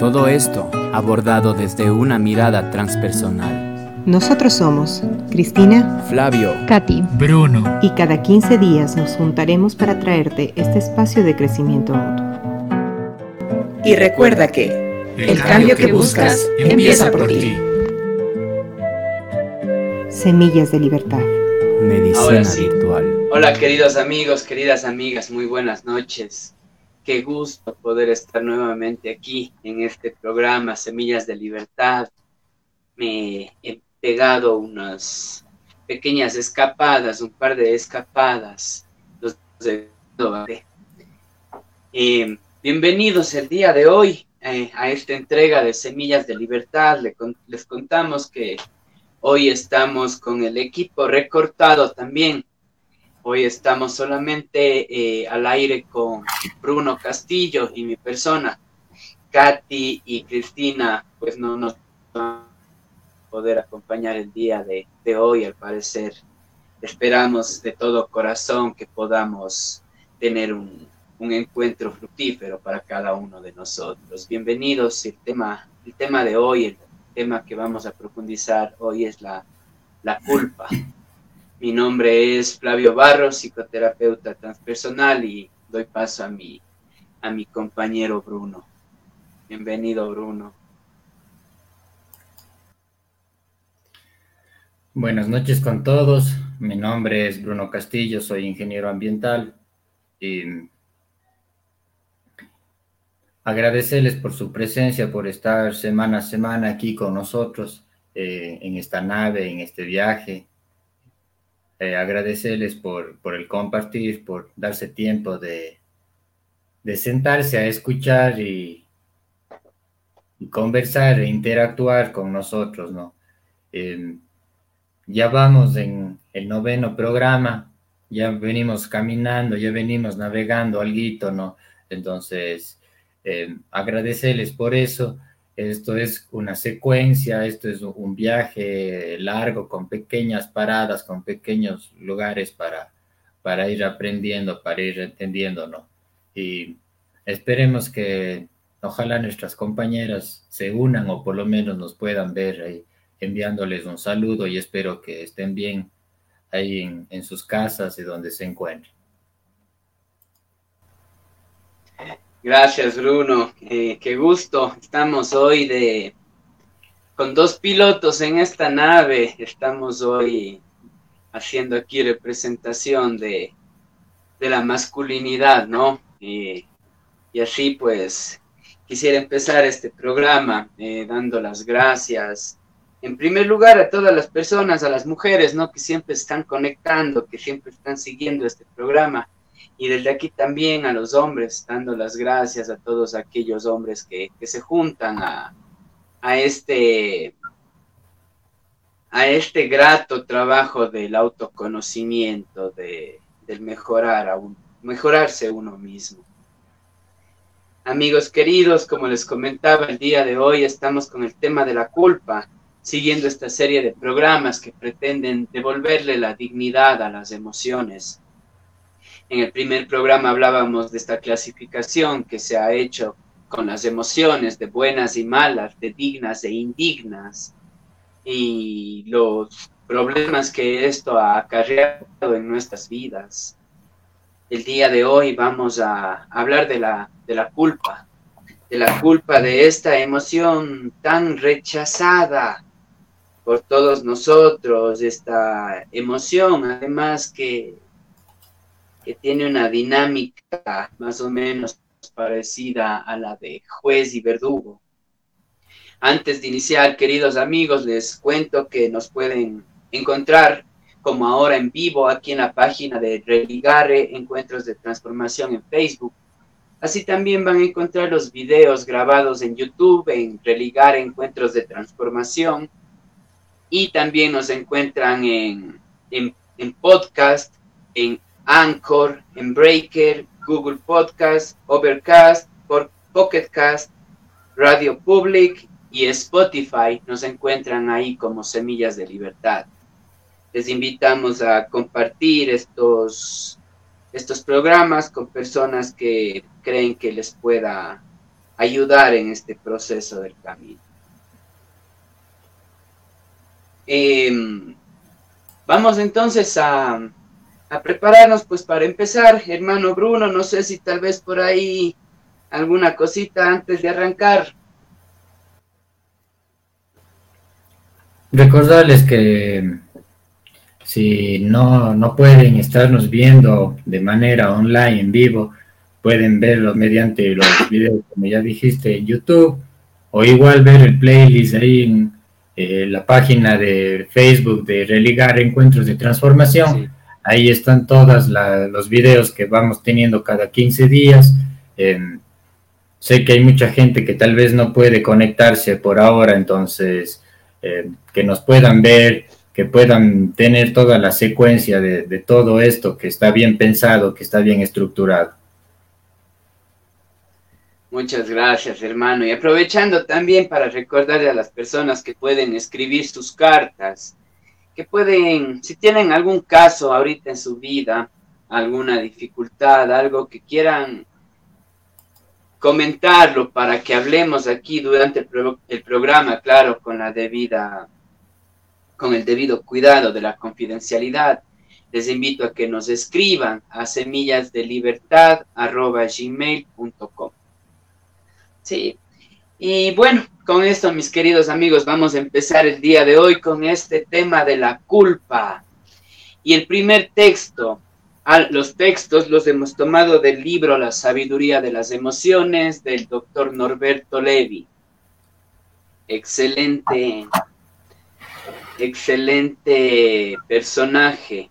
Todo esto abordado desde una mirada transpersonal. Nosotros somos Cristina, Flavio, Katy, Bruno. y cada 15 días nos juntaremos para traerte este espacio de crecimiento mutuo. Y recuerda que el cambio que buscas empieza por ti. Semillas de Libertad. medicina sí. virtual. Hola queridos amigos, queridas amigas, muy buenas noches. Qué gusto poder estar nuevamente aquí en este programa Semillas de Libertad. Me he pegado unas pequeñas escapadas, un par de escapadas. Los de- Eh, bienvenidos el día de hoy eh, a esta entrega de Semillas de Libertad. Le con- les contamos que hoy estamos con el equipo recortado también. Hoy estamos solamente eh, al aire con Bruno Castillo y mi persona. Katy y Cristina, pues no nos van a poder acompañar el día de, de hoy, al parecer. Esperamos de todo corazón que podamos tener un, un encuentro fructífero para cada uno de nosotros. Bienvenidos. El tema, el tema de hoy, el tema que vamos a profundizar hoy es la, la culpa. Mi nombre es Flavio Barros, psicoterapeuta transpersonal y doy paso a mi, a mi compañero Bruno. Bienvenido, Bruno. Buenas noches con todos. Mi nombre es Bruno Castillo, soy ingeniero ambiental y agradecerles por su presencia, por estar semana a semana aquí con nosotros eh, en esta nave, en este viaje. Eh, agradecerles por, por el compartir, por darse tiempo de, de sentarse a escuchar y, y conversar e interactuar con nosotros, ¿no? Eh, ya vamos en el noveno programa, ya venimos caminando, ya venimos navegando algo, ¿no? Entonces, eh, agradecerles por eso. Esto es una secuencia, esto es un viaje largo con pequeñas paradas, con pequeños lugares para, para ir aprendiendo, para ir entendiendo, ¿no? Y esperemos que ojalá nuestras compañeras se unan o por lo menos nos puedan ver ahí enviándoles un saludo y espero que estén bien ahí en, en sus casas y donde se encuentren. Gracias, Bruno. Eh, qué gusto. Estamos hoy de con dos pilotos en esta nave. Estamos hoy haciendo aquí representación de, de la masculinidad, ¿no? Y, y así pues quisiera empezar este programa eh, dando las gracias en primer lugar a todas las personas, a las mujeres, ¿no? Que siempre están conectando, que siempre están siguiendo este programa. Y desde aquí también a los hombres, dando las gracias a todos aquellos hombres que, que se juntan a, a, este, a este grato trabajo del autoconocimiento, de, del mejorar a mejorarse uno mismo. Amigos queridos, como les comentaba el día de hoy, estamos con el tema de la culpa siguiendo esta serie de programas que pretenden devolverle la dignidad a las emociones. En el primer programa hablábamos de esta clasificación que se ha hecho con las emociones de buenas y malas, de dignas e indignas, y los problemas que esto ha acarreado en nuestras vidas. El día de hoy vamos a hablar de la, de la culpa, de la culpa de esta emoción tan rechazada por todos nosotros, esta emoción, además que, tiene una dinámica más o menos parecida a la de juez y verdugo. Antes de iniciar, queridos amigos, les cuento que nos pueden encontrar como ahora en vivo aquí en la página de Religare Encuentros de Transformación en Facebook. Así también van a encontrar los videos grabados en YouTube en Religare Encuentros de Transformación y también nos encuentran en, en, en podcast, en Anchor, en Breaker, Google Podcast, Overcast, Pocket Cast, Radio Public y Spotify. Nos encuentran ahí como Semillas de Libertad. Les invitamos a compartir estos, estos programas con personas que creen que les pueda ayudar en este proceso del camino. Em, vamos entonces a, a prepararnos pues para empezar, hermano Bruno, no sé si tal vez por ahí alguna cosita antes de arrancar. Recordarles que si no, no pueden estarnos viendo de manera online, en vivo, pueden verlo mediante los videos, como ya dijiste, en YouTube, o igual ver el playlist ahí en eh, la página de Facebook de Religar Encuentros de Transformación. Ahí están todos los videos que vamos teniendo cada 15 días. sé que hay mucha gente que tal vez no puede conectarse por ahora, entonces eh, que nos puedan ver, que puedan tener toda la secuencia de, de todo esto, que está bien pensado, que está bien estructurado. Muchas gracias, hermano. Y aprovechando también para recordarle a las personas que pueden escribir sus cartas que pueden, si tienen algún caso ahorita en su vida, alguna dificultad, algo que quieran comentarlo para que hablemos aquí durante el, programa, claro, con la debida, con el debido cuidado de la confidencialidad. Les invito a que nos escriban a semillasdelibertad.gmail.com. Sí, y bueno, con esto, mis queridos amigos, vamos a empezar el día de hoy con este tema de la culpa. Y el primer texto, los textos los hemos tomado del libro La sabiduría de las emociones del doctor Norberto Levi. Excelente, excelente personaje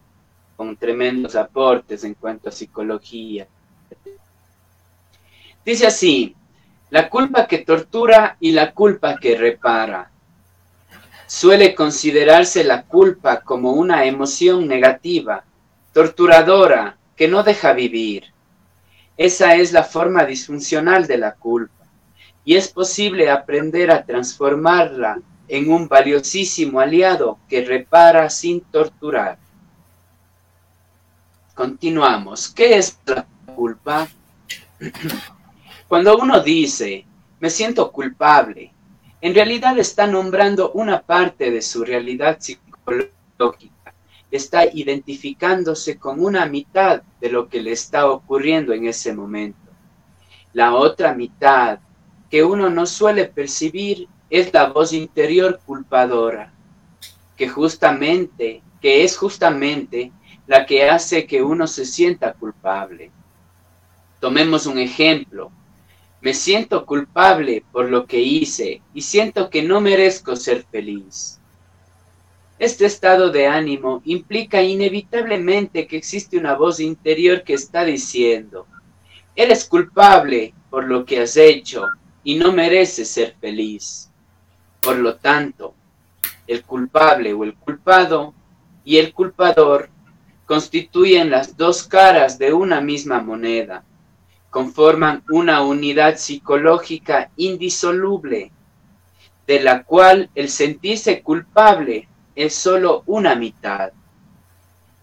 con tremendos aportes en cuanto a psicología. Dice así, la culpa que tortura y la culpa que repara. Suele considerarse la culpa como una emoción negativa, torturadora, que no deja vivir. Esa es la forma disfuncional de la culpa, y es posible aprender a transformarla en un valiosísimo aliado que repara sin torturar. Continuamos. ¿Qué es la culpa? Cuando uno dice, me siento culpable, en realidad está nombrando una parte de su realidad psicológica, está identificándose con una mitad de lo que le está ocurriendo en ese momento. La otra mitad que uno no suele percibir es la voz interior culpadora, que justamente, que es justamente la que hace que uno se sienta culpable. Tomemos un ejemplo. Me siento culpable por lo que hice y siento que no merezco ser feliz. Este estado de ánimo implica inevitablemente que existe una voz interior que está diciendo, eres culpable por lo que has hecho y no mereces ser feliz. Por lo tanto, el culpable o el culpado y el culpador constituyen las dos caras de una misma moneda conforman una unidad psicológica indisoluble, de la cual el sentirse culpable es solo una mitad.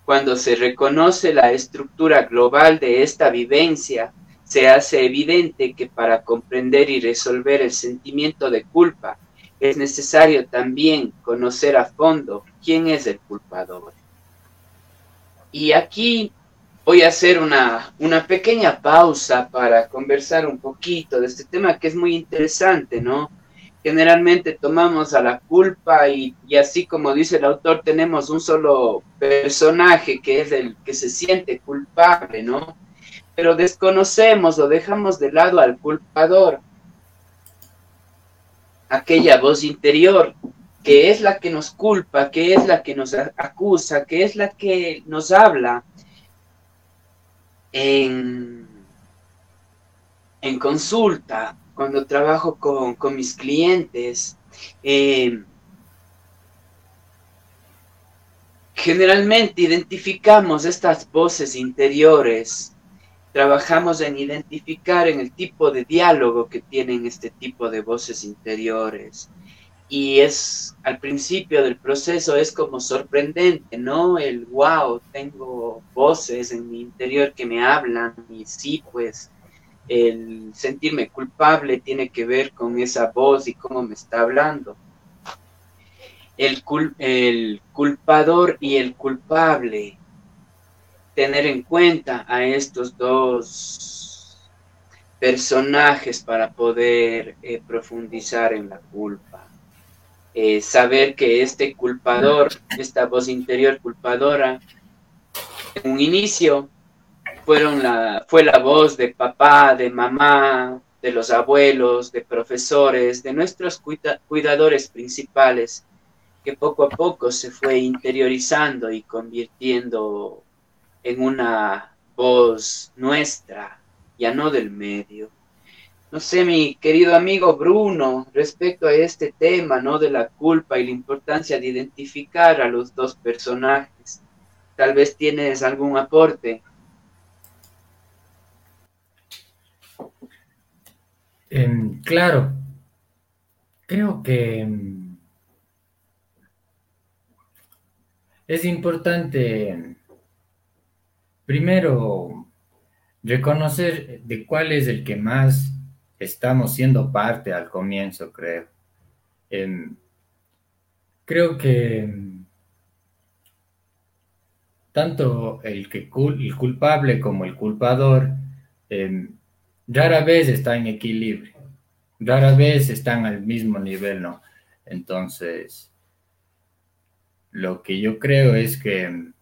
Cuando se reconoce la estructura global de esta vivencia, se hace evidente que para comprender y resolver el sentimiento de culpa, es necesario también conocer a fondo quién es el culpador. Y aquí voy a hacer una, pequeña pausa para conversar un poquito de este tema que es muy interesante, ¿no? Generalmente tomamos a la culpa y, y, así como dice el autor, tenemos un solo personaje que es el que se siente culpable, ¿no? Pero desconocemos o dejamos de lado al culpador, aquella voz interior que es la que nos culpa, que es la que nos acusa, que es la que nos habla en, consulta, cuando trabajo con, mis clientes, eh, generalmente identificamos estas voces interiores, trabajamos en identificar en el tipo de diálogo que tienen este tipo de voces interiores. Y es al principio del proceso es como sorprendente, ¿no? El wow, tengo voces en mi interior que me hablan y sí, pues el sentirme culpable tiene que ver con esa voz y cómo me está hablando el, el culpador y el culpable, tener en cuenta a estos dos personajes para poder eh, profundizar en la culpa. Eh, saber que este culpador, esta voz interior culpadora, en un inicio fueron la, fue la voz de papá, de mamá, de los abuelos, de profesores, de nuestros cuidadores principales, que poco a poco se fue interiorizando y convirtiendo en una voz nuestra, ya no del medio. No sé, mi querido amigo Bruno, respecto a este tema, ¿no? De la culpa y la importancia de identificar a los dos personajes. Tal vez tienes algún aporte. Em, claro, creo que em, Es importante, primero, reconocer de cuál es el que más estamos siendo parte al comienzo, creo. Em, creo que em, tanto el, que el culpable como el culpador em, rara vez está en equilibrio, rara vez están al mismo nivel, ¿no? Entonces, lo que yo creo es que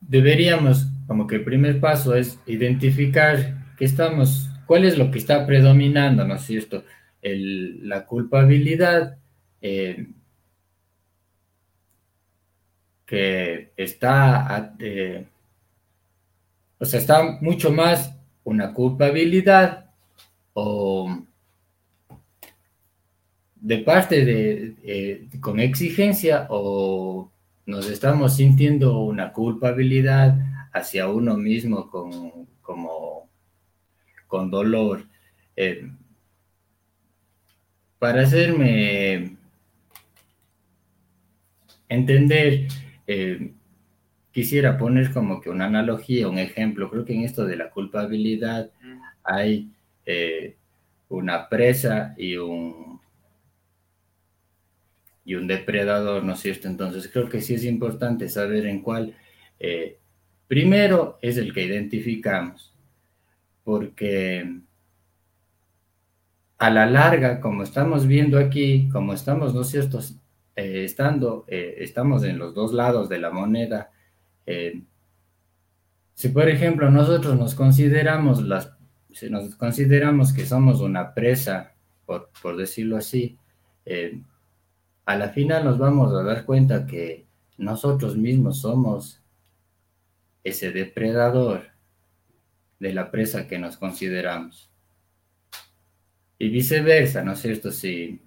deberíamos, como que el primer paso es identificar qué estamos, cuál es lo que está predominando, ¿no es cierto? la culpabilidad eh, que está, eh, o sea, está mucho más una culpabilidad o de parte de, eh, con exigencia o nos estamos sintiendo una culpabilidad hacia uno mismo con, como, con dolor. Eh, para hacerme entender, eh, quisiera poner como que una analogía, un ejemplo. Creo que en esto de la culpabilidad hay una presa y un y un depredador, ¿no es cierto? Entonces creo que sí es importante saber en cuál, eh, primero es el que identificamos, porque a la larga, como estamos viendo aquí, como estamos, ¿no es cierto? Eh, estando, eh, estamos en los dos lados de la moneda. si por ejemplo nosotros nos consideramos las, si nos consideramos que somos una presa, por, por decirlo así, a la final nos vamos a dar cuenta que nosotros mismos somos ese depredador de la presa que nos consideramos. Y viceversa, ¿no es cierto? Si,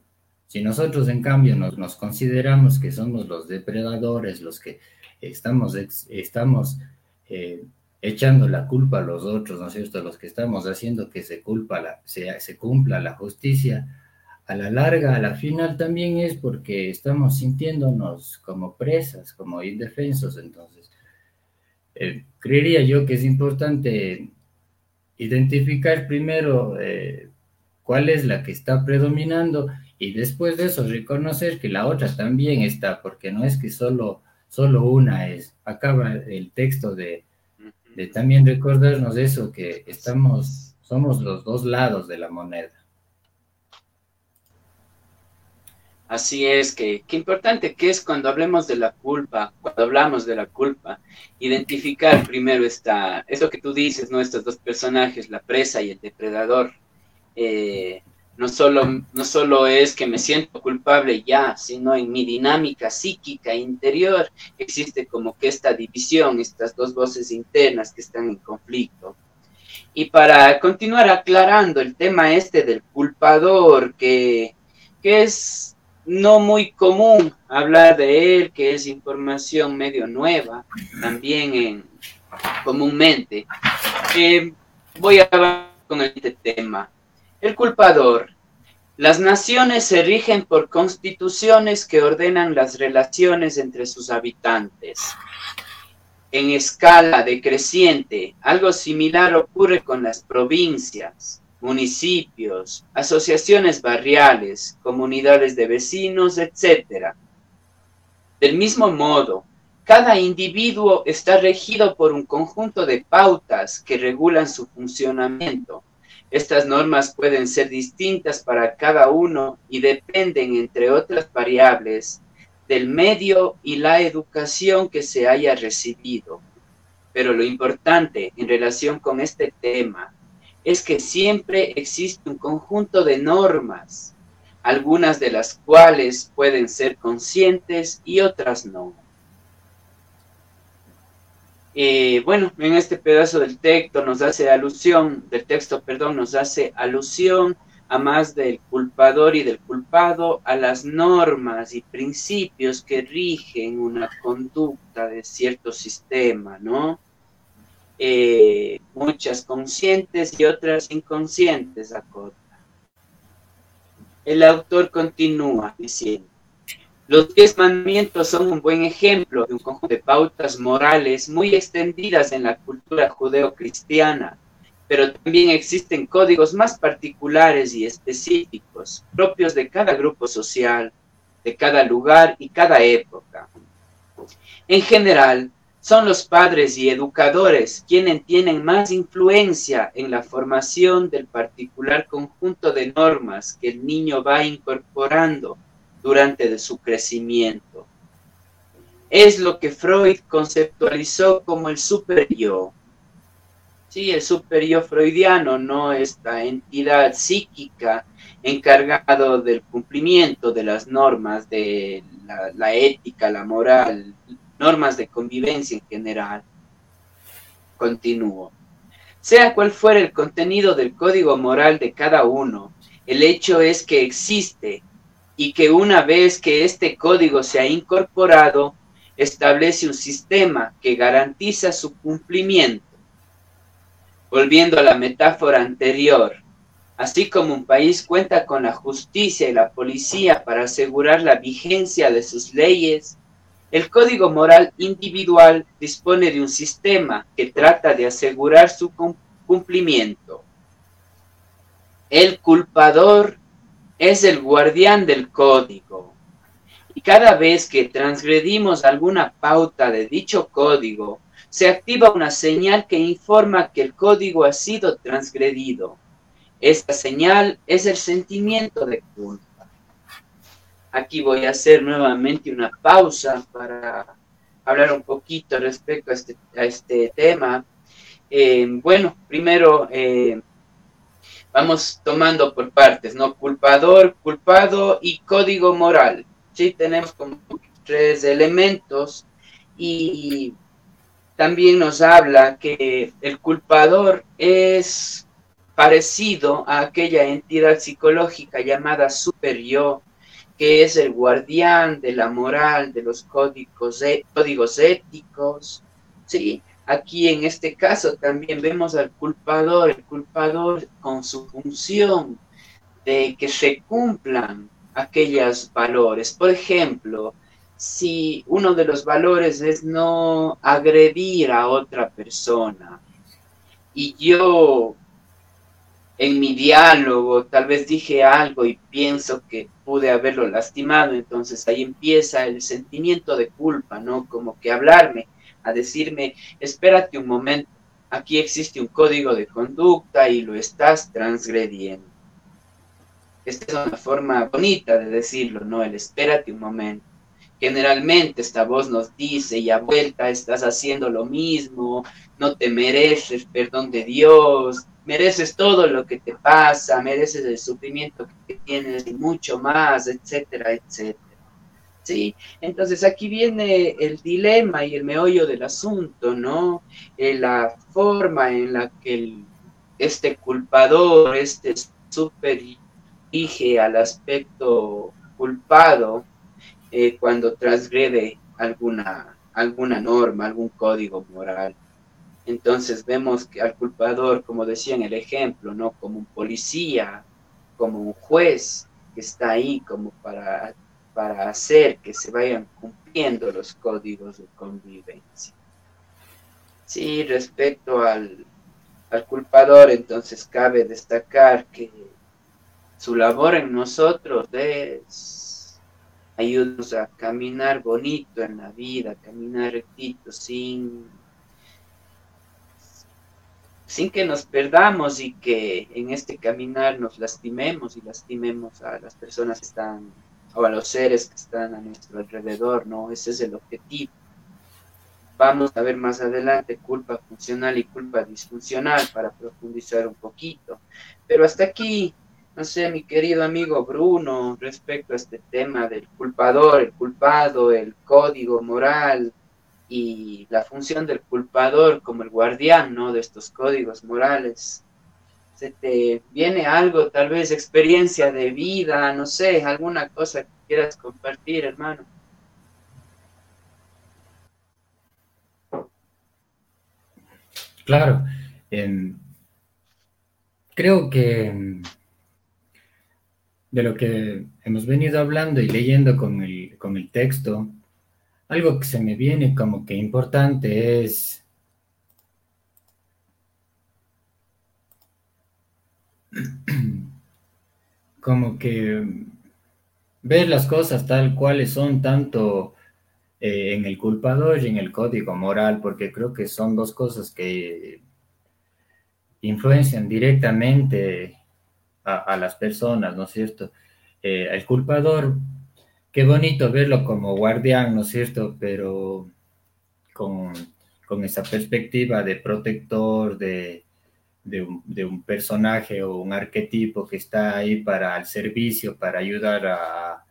si nosotros en cambio nos, consideramos que somos los depredadores, los que estamos, estamos eh, echando la culpa a los otros, ¿no es cierto? Los que estamos haciendo que se, culpa se cumpla la justicia, a la larga, a la final también es porque estamos sintiéndonos como presas, como indefensos. Entonces, eh, creería yo que es importante identificar primero eh, cuál es la que está predominando y después de eso reconocer que la otra también está, porque no es que solo, solo una es. Acaba el texto de, de también recordarnos eso, que estamos, somos los dos lados de la moneda. Así es, que qué importante que es cuando hablemos de la culpa, cuando hablamos de la culpa, identificar primero esta, eso que tú dices, ¿no? Estos dos personajes, la presa y el depredador. Eh, no, solo, no solo es que me siento culpable ya, sino en mi dinámica psíquica interior existe como que esta división, estas dos voces internas que están en conflicto. Y para continuar aclarando el tema este del culpador, que, que es no muy común hablar de él, que es información medio nueva, también en, comúnmente. Eh, voy a hablar con este tema. El culpador. Las naciones se rigen por constituciones que ordenan las relaciones entre sus habitantes. En escala decreciente, algo similar ocurre con las provincias municipios, asociaciones barriales, comunidades de vecinos, etc. Del mismo modo, cada individuo está regido por un conjunto de pautas que regulan su funcionamiento. Estas normas pueden ser distintas para cada uno y dependen, entre otras variables, del medio y la educación que se haya recibido. Pero lo importante en relación con este tema es que siempre existe un conjunto de normas, algunas de las cuales pueden ser conscientes y otras no. Eh, bueno, en este pedazo del texto nos hace alusión, del texto, perdón, nos hace alusión a más del culpador y del culpado, a las normas y principios que rigen una conducta de cierto sistema, ¿no? Eh, muchas conscientes y otras inconscientes, acota. El autor continúa diciendo, los diez mandamientos son un buen ejemplo de un conjunto de pautas morales muy extendidas en la cultura judeocristiana, pero también existen códigos más particulares y específicos, propios de cada grupo social, de cada lugar y cada época. En general, son los padres y educadores quienes tienen más influencia en la formación del particular conjunto de normas que el niño va incorporando durante su crecimiento. Es lo que Freud conceptualizó como el super yo. Sí, el super yo freudiano, no esta entidad psíquica encargado del cumplimiento de las normas de la, la ética, la moral, normas de convivencia en general. Continúo. Sea cual fuera el contenido del código moral de cada uno, el hecho es que existe y que una vez que este código se ha incorporado, establece un sistema que garantiza su cumplimiento. Volviendo a la metáfora anterior, así como un país cuenta con la justicia y la policía para asegurar la vigencia de sus leyes, el Código Moral Individual dispone de un sistema que trata de asegurar su cumplimiento. El culpador es el guardián del código. Y cada vez que transgredimos alguna pauta de dicho código, se activa una señal que informa que el código ha sido transgredido. Esta señal es el sentimiento de culpa. Aquí voy a hacer nuevamente una pausa para hablar un poquito respecto a este, este tema. Eh, bueno, primero eh, vamos tomando por partes, ¿no? Culpador, culpado y código moral. Sí, tenemos como tres elementos y también nos habla que el culpador es parecido a aquella entidad psicológica llamada super yo, que es el guardián de la moral, de los códigos, códigos éticos, ¿sí? Aquí en este caso también vemos al culpador, el culpador con su función de que se cumplan aquellos valores. Por ejemplo, si uno de los valores es no agredir a otra persona y yo en mi diálogo tal vez dije algo y pienso que pude haberlo lastimado, entonces ahí empieza el sentimiento de culpa, ¿no? Como que hablarme, a decirme, espérate un momento, aquí existe un código de conducta y lo estás transgrediendo. Esta es una forma bonita de decirlo, ¿no? El espérate un momento. Generalmente esta voz nos dice, y a vuelta estás haciendo lo mismo, no te mereces perdón de Dios, mereces todo lo que te pasa, mereces el sufrimiento que tienes y mucho más, etcétera, etcétera. ¿Sí? Entonces aquí viene el dilema y el meollo del asunto, ¿no? Eh, la forma en la que este culpador, este super al aspecto culpado eh, cuando transgrede alguna, alguna norma, algún código moral. Entonces vemos que al culpador, como decía en el ejemplo, ¿no? Como un policía, como un juez que está ahí como para, para hacer que se vayan cumpliendo los códigos de convivencia. Sí, respecto al, al culpador, entonces cabe destacar que su labor en nosotros es ayudarnos a caminar bonito en la vida, caminar rectito, sin, sin que nos perdamos y que en este caminar nos lastimemos y lastimemos a las personas que están, o a los seres que están a nuestro alrededor, ¿no? Ese es el objetivo. Vamos a ver más adelante culpa funcional y culpa disfuncional para profundizar un poquito. Pero hasta aquí, no sé, mi querido amigo Bruno, respecto a este tema del culpador, el culpado, el código moral y la función del culpador como el guardián, ¿no? De estos códigos morales. ¿Se te viene algo, tal vez experiencia de vida, no sé, alguna cosa que quieras compartir, hermano? Claro, creo que em, de lo que hemos venido hablando y leyendo con el, con el texto, algo que se me viene como que importante es como que ver las cosas tal cuales son tanto eh, en el culpador y en el código moral, porque creo que son dos cosas que influencian directamente a, las personas, ¿no es cierto? Eh, el culpador, qué bonito verlo como guardián, ¿no es cierto? Pero con, esa perspectiva de protector, de, un, de, un, personaje o un arquetipo que está ahí para el servicio, para ayudar a,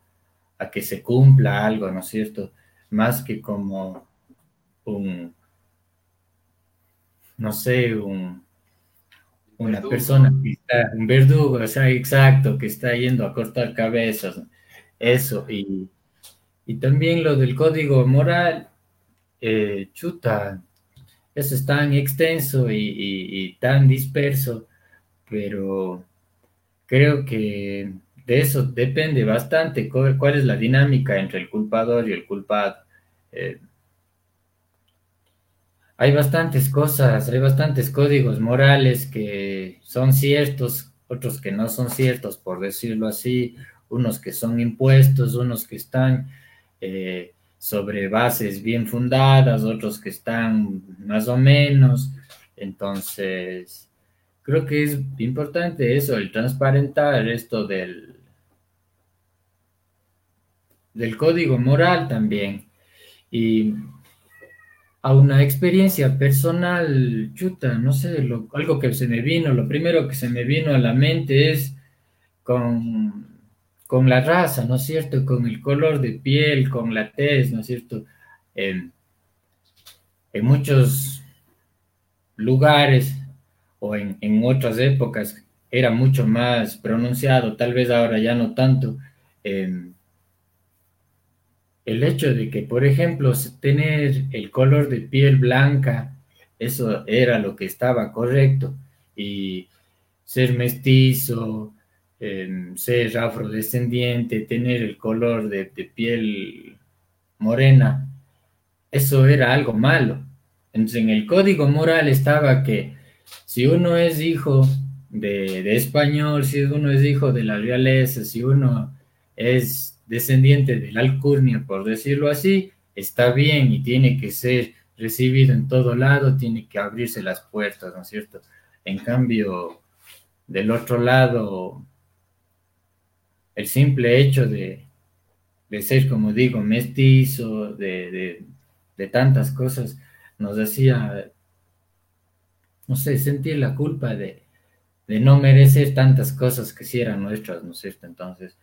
a que se cumpla algo, ¿no es cierto? más que como un, no sé, un, una persona que está, un verdugo, o sea, exacto, que está yendo a cortar cabezas, eso, y, también lo del código moral, eh, chuta, eso es tan extenso y, tan disperso, pero creo que de eso depende bastante cuál, es la dinámica entre el culpador y el culpado. Eh, hay bastantes cosas, hay bastantes códigos morales que son ciertos, otros que no son ciertos, por decirlo así, unos que son impuestos, unos que están eh, sobre bases bien fundadas, otros que están más o menos. Entonces, creo que es importante eso, el transparentar esto del, del código moral también. Y a una experiencia personal, chuta, no sé, algo que se me vino, lo primero que se me vino a la mente es con, con la raza, ¿no es cierto? Con el color de piel, con la tez, ¿no es cierto? en muchos lugares o en, otras épocas era mucho más pronunciado, tal vez ahora ya no tanto el hecho de que, por ejemplo, tener el color de piel blanca, eso era lo que estaba correcto, y ser mestizo, ser afrodescendiente, tener el color de, piel morena, eso era algo malo. Entonces, en el código moral estaba que si uno es hijo de, de español, si uno es hijo de la realeza, si uno es descendiente de la alcurnia, por decirlo así, está bien y tiene que ser recibido en todo lado, tiene que abrirse las puertas, ¿no es cierto? En cambio, del otro lado, el simple hecho de, ser, como digo, mestizo, de, tantas cosas, nos hacía, no sé, sentir la culpa de, no merecer tantas cosas que sí eran nuestras, ¿no es cierto? Entonces,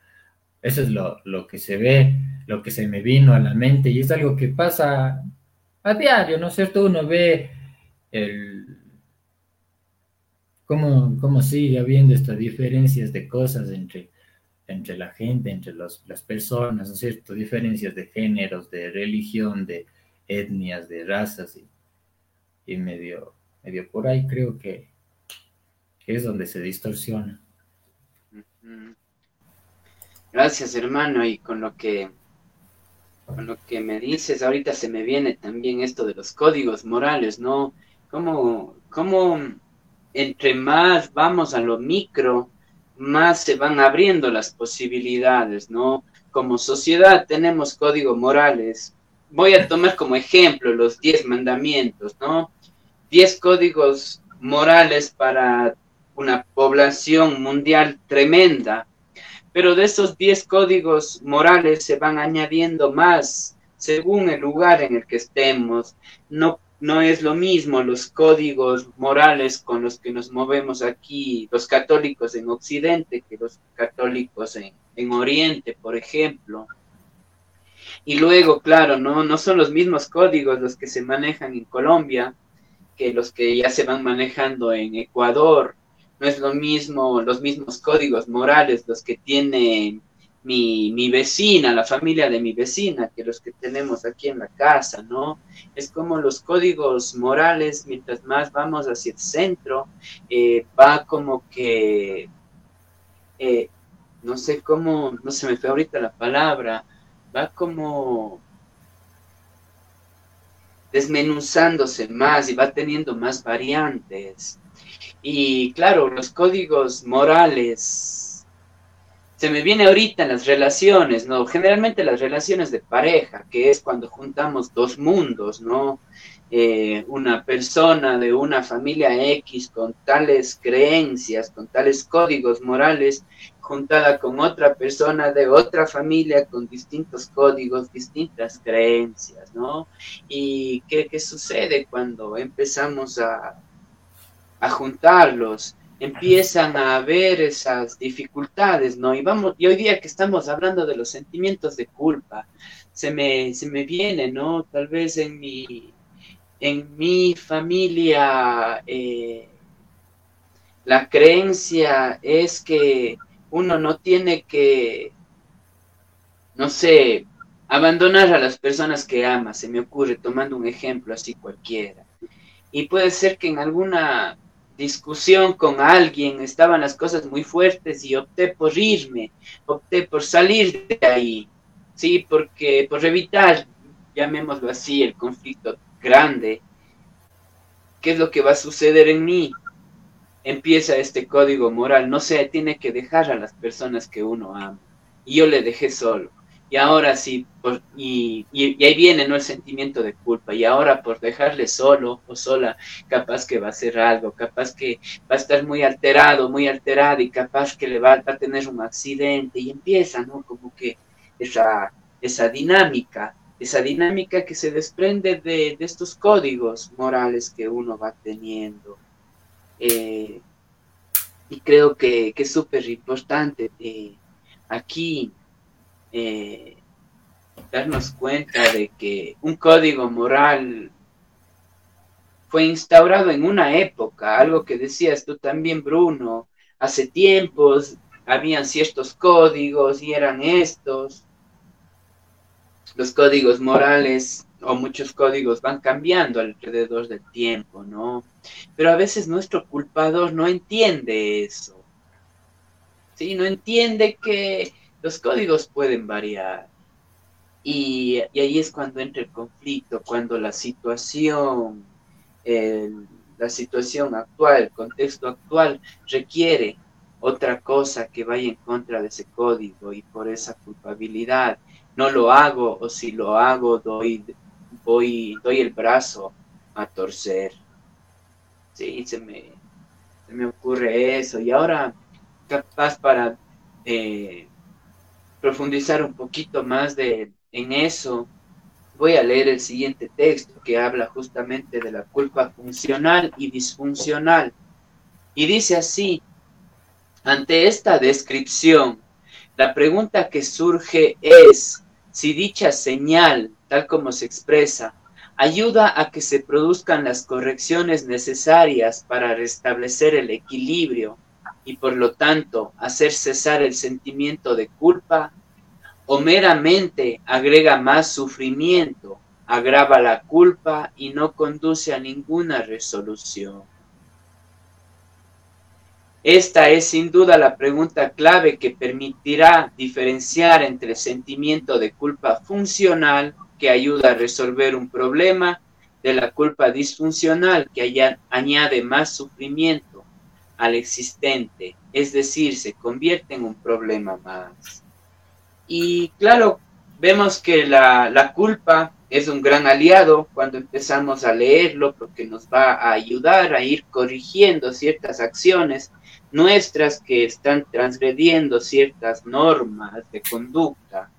eso es lo, que se ve, lo que se me vino a la mente y es algo que pasa a diario, ¿no es cierto? Uno ve el, cómo, cómo sigue habiendo estas diferencias de cosas entre, entre la gente, entre las personas, ¿no es cierto? Diferencias de géneros, de religión, de etnias, de razas y, y medio, medio por ahí creo que, es donde se distorsiona. Gracias, hermano, y con lo que con lo que me dices, ahorita se me viene también esto de los códigos morales, ¿no? ¿Cómo, cómo entre más vamos a lo micro, más se van abriendo las posibilidades, ¿no? Como sociedad tenemos códigos morales. Voy a tomar como ejemplo los diez mandamientos, ¿no? Diez códigos morales para una población mundial tremenda, pero de esos 10 códigos morales se van añadiendo más según el lugar en el que estemos. No, no es lo mismo los códigos morales con los que nos movemos aquí, los católicos en Occidente, que los católicos en, en Oriente, por ejemplo. Y luego, claro, no, no son los mismos códigos los que se manejan en Colombia que los que ya se van manejando en Ecuador, no es lo mismo, los mismos códigos morales los que tiene mi, vecina, la familia de mi vecina, que los que tenemos aquí en la casa, ¿no? Es como los códigos morales, mientras más vamos hacia el centro, eh, va como que, eh, no sé cómo, no se me fue ahorita la palabra, va como desmenuzándose más y va teniendo más variantes. Y claro, los códigos morales, se me viene ahorita en las relaciones, ¿no? Generalmente las relaciones de pareja, que es cuando juntamos dos mundos, ¿no? Eh, una persona de una familia X con tales creencias, con tales códigos morales, juntada con otra persona de otra familia con distintos códigos, distintas creencias, ¿no? ¿Y qué, qué sucede cuando empezamos a, a juntarlos, empiezan a haber esas dificultades, ¿no? Y vamos, y hoy día que estamos hablando de los sentimientos de culpa, se me, se me viene, ¿no? Tal vez en mi, en mi familia, eh, la creencia es que uno no tiene que, no sé, abandonar a las personas que ama, se me ocurre, tomando un ejemplo así cualquiera. Y puede ser que en alguna discusión con alguien, estaban las cosas muy fuertes y opté por irme, opté por salir de ahí, sí, porque por evitar, llamémoslo así, el conflicto grande, ¿qué es lo que va a suceder en mí? Empieza este código moral, no se tiene que dejar a las personas que uno ama, y yo le dejé solo y ahora sí, y, ahí viene ¿no? el sentimiento de culpa, y ahora por dejarle solo o sola, capaz que va a hacer algo, capaz que va a estar muy alterado, muy alterado, y capaz que le va, a tener un accidente, y empieza, ¿no? Como que esa, esa dinámica, esa dinámica que se desprende de, estos códigos morales que uno va teniendo. Eh, y creo que, es súper importante eh, aquí eh, darnos cuenta de que un código moral fue instaurado en una época, algo que decías tú también, Bruno, hace tiempos habían ciertos códigos y eran estos. Los códigos morales o muchos códigos van cambiando alrededor del tiempo, ¿no? Pero a veces nuestro culpador no entiende eso. Sí, no entiende que los códigos pueden variar. Y, ahí es cuando entra el conflicto, cuando la situación, la situación actual, el contexto actual requiere otra cosa que vaya en contra de ese código y por esa culpabilidad no lo hago o si lo hago doy, doy, doy el brazo a torcer. Sí, se me, se me ocurre eso. Y ahora, capaz para eh, profundizar un poquito más de, en eso, voy a leer el siguiente texto que habla justamente de la culpa funcional y disfuncional. Y dice así, ante esta descripción, la pregunta que surge es si dicha señal, tal como se expresa, ayuda a que se produzcan las correcciones necesarias para restablecer el equilibrio y por lo tanto hacer cesar el sentimiento de culpa o meramente agrega más sufrimiento, agrava la culpa y no conduce a ninguna resolución. Esta es sin duda la pregunta clave que permitirá diferenciar entre sentimiento de culpa funcional que ayuda a resolver un problema de la culpa disfuncional que añade más sufrimiento al existente, es decir, se convierte en un problema más. Y claro, vemos que la, la culpa es un gran aliado cuando empezamos a leerlo porque nos va a ayudar a ir corrigiendo ciertas acciones nuestras que están transgrediendo ciertas normas de conducta.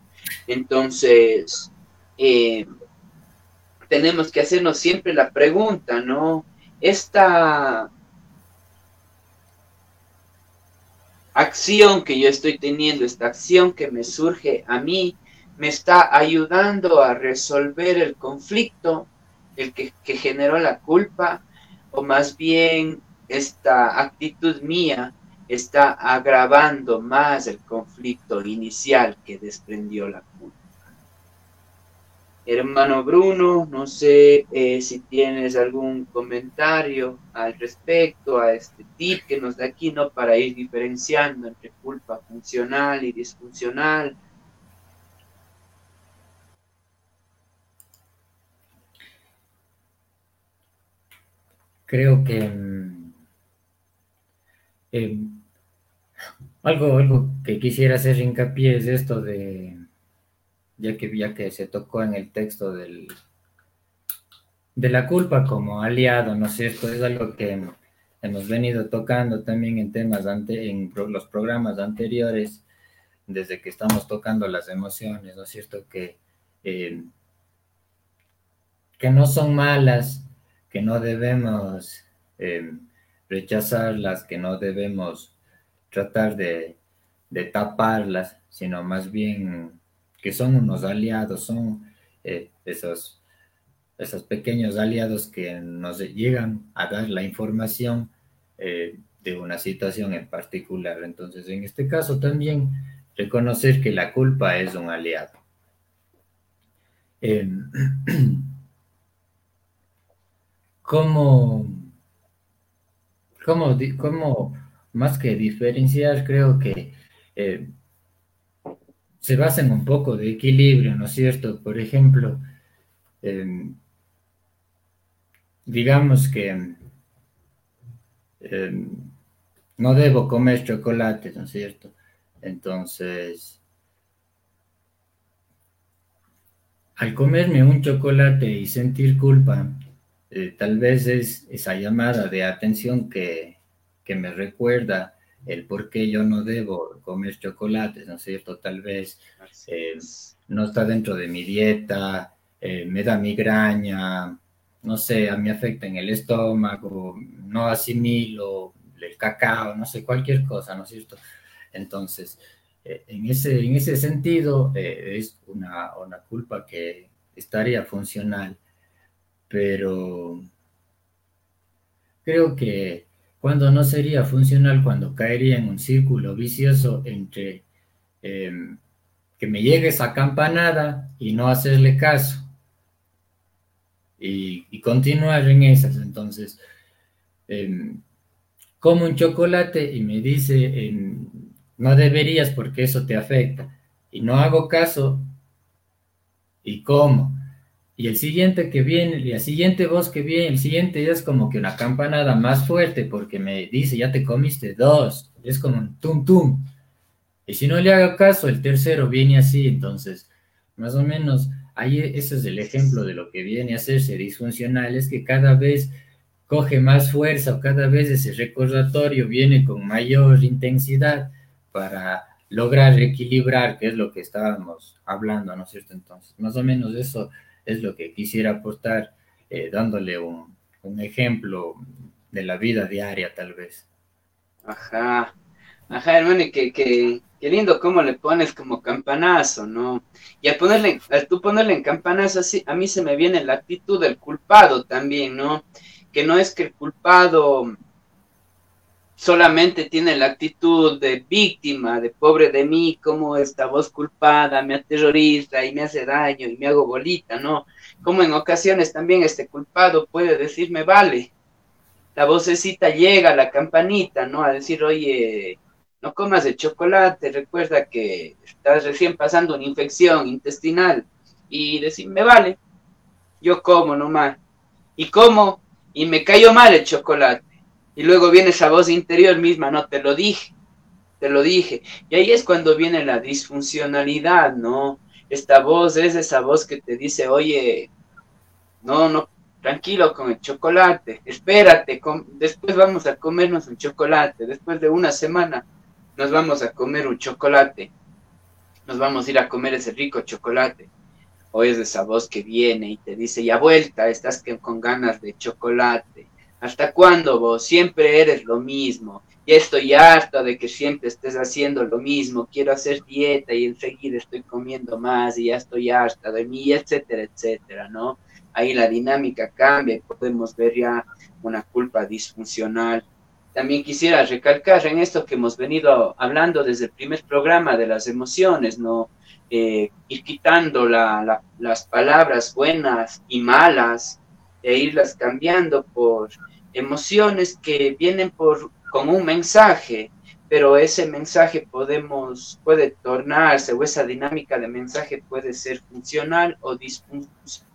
Entonces, eh, tenemos que hacernos siempre la pregunta, ¿no? Esta acción que yo estoy teniendo, esta acción que me surge a mí, me está ayudando a resolver el conflicto, el que, generó la culpa, o más bien esta actitud mía está agravando más el conflicto inicial que desprendió la. Hermano Bruno, no sé eh, si tienes algún comentario al respecto a este tip que nos da aquí, ¿no? Para ir diferenciando entre culpa funcional y disfuncional. Creo que mm, eh, algo, algo que quisiera hacer hincapié es esto de, ya que, ya que se tocó en el texto del, de la culpa como aliado, ¿no es cierto? Es algo que hemos venido tocando también en temas, ante, en los programas anteriores, desde que estamos tocando las emociones, ¿no es cierto? Que, eh, que no son malas, que no debemos... Eh, rechazarlas, que no debemos tratar de, taparlas, sino más bien que son unos aliados, son eh, esos, esos pequeños aliados que nos llegan a dar la información eh, de una situación en particular. Entonces, en este caso también reconocer que la culpa es un aliado. Em, ¿Cómo ¿Cómo, más que diferenciar, creo que eh, se basa en un poco de equilibrio, ¿no es cierto? Por ejemplo, em, digamos que em, no debo comer chocolate, ¿no es cierto? Entonces, al comerme un chocolate y sentir culpa, eh, tal vez es esa llamada de atención que, me recuerda el por qué yo no debo comer chocolates, ¿no es cierto? Tal vez eh, no está dentro de mi dieta, eh, me da migraña, no sé, a mí afecta en el estómago, no asimilo el cacao, no sé, cualquier cosa, ¿no es cierto? Entonces, en, ese, en ese sentido, es una, una culpa que estaría funcional pero creo que cuando no sería funcional, cuando caería en un círculo vicioso entre em, que me llegue esa campanada y no hacerle caso y, continuar en esas. Entonces, em, como un chocolate y me dice, em, no deberías porque eso te afecta, y no hago caso, y como y el siguiente que viene, y el siguiente voz que viene, el siguiente ya es como que una campanada más fuerte porque me dice, ya te comiste dos, es como un tum tum. Y si no le hago caso, el tercero viene así, entonces, más o menos, ahí ese es el ejemplo de lo que viene a hacerse disfuncional, es que cada vez coge más fuerza o cada vez ese recordatorio viene con mayor intensidad para lograr equilibrar, que es lo que estábamos hablando, ¿no es cierto? Entonces, más o menos eso es lo que quisiera aportar, eh, dándole un, ejemplo de la vida diaria, tal vez. Ajá, ajá, hermano, y que, que, qué lindo cómo le pones como campanazo, ¿no? Y al ponerle, al tú ponerle en campanazo así, a mí se me viene la actitud del culpado también, ¿no? Que no es que el culpado solamente tiene la actitud de víctima, de pobre de mí, como esta voz culpada me aterroriza y me hace daño y me hago bolita, ¿no? Como en ocasiones también este culpado puede decirme, vale, la vocecita llega, la campanita, ¿no? A decir, oye, no comas el chocolate, recuerda que estás recién pasando una infección intestinal y decirme, vale, yo como nomás. Y como, y me cayó mal el chocolate y luego viene esa voz interior misma, no, te lo dije, te lo dije. Y ahí es cuando viene la disfuncionalidad, ¿no? Esta voz es esa voz que te dice, oye, no, no, tranquilo con el chocolate, espérate, después vamos a comernos un chocolate, después de una semana nos vamos a comer un chocolate, nos vamos a ir a comer ese rico chocolate. Oyes esa voz que viene y te dice, ya vuelta, estás con ganas de chocolate ¿Hasta cuándo vos siempre eres lo mismo? Ya estoy harta de que siempre estés haciendo lo mismo. Quiero hacer dieta y enseguida estoy comiendo más y ya estoy harta de mí, etcétera, etcétera, ¿no? Ahí la dinámica cambia y podemos ver ya una culpa disfuncional. También quisiera recalcar en esto que hemos venido hablando desde el primer programa de las emociones, ¿no? Eh, ir quitando las palabras buenas y malas e irlas cambiando por emociones que vienen por, con un mensaje, pero ese mensaje podemos, puede tornarse, o esa dinámica de mensaje puede ser funcional o disfuncional,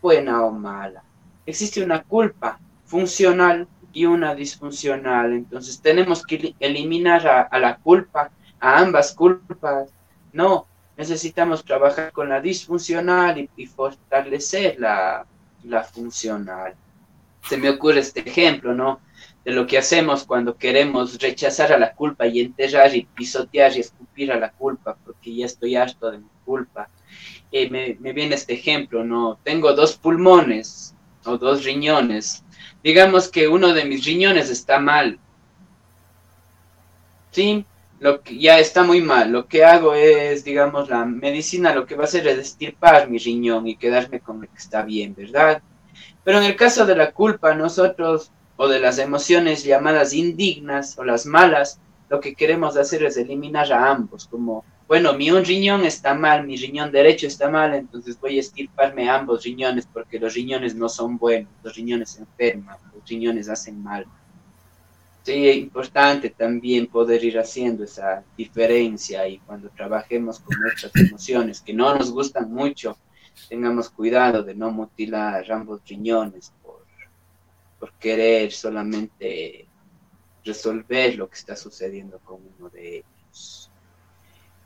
buena o mala. Existe una culpa funcional y una disfuncional, entonces tenemos que eliminar a, la culpa, a ambas culpas. No, necesitamos trabajar con la disfuncional y, fortalecer la, la funcional se me ocurre este ejemplo, ¿no? De lo que hacemos cuando queremos rechazar a la culpa y enterrar y pisotear y escupir a la culpa, porque ya estoy harto de mi culpa. Eh, me, me viene este ejemplo, ¿no? Tengo dos pulmones o dos riñones. Digamos que uno de mis riñones está mal. ¿Sí? Lo que ya está muy mal. Lo que hago es, digamos, la medicina lo que va a hacer es estirpar mi riñón y quedarme con lo que está bien, ¿verdad? Pero en el caso de la culpa, nosotros, o de las emociones llamadas indignas o las malas, lo que queremos hacer es eliminar a ambos, como, bueno, mi un riñón está mal, mi riñón derecho está mal, entonces voy a estirparme ambos riñones porque los riñones no son buenos, los riñones enferman, los riñones hacen mal. Sí, es importante también poder ir haciendo esa diferencia y cuando trabajemos con nuestras emociones que no nos gustan mucho, tengamos cuidado de no mutilar ambos riñones por, por querer solamente resolver lo que está sucediendo con uno de ellos.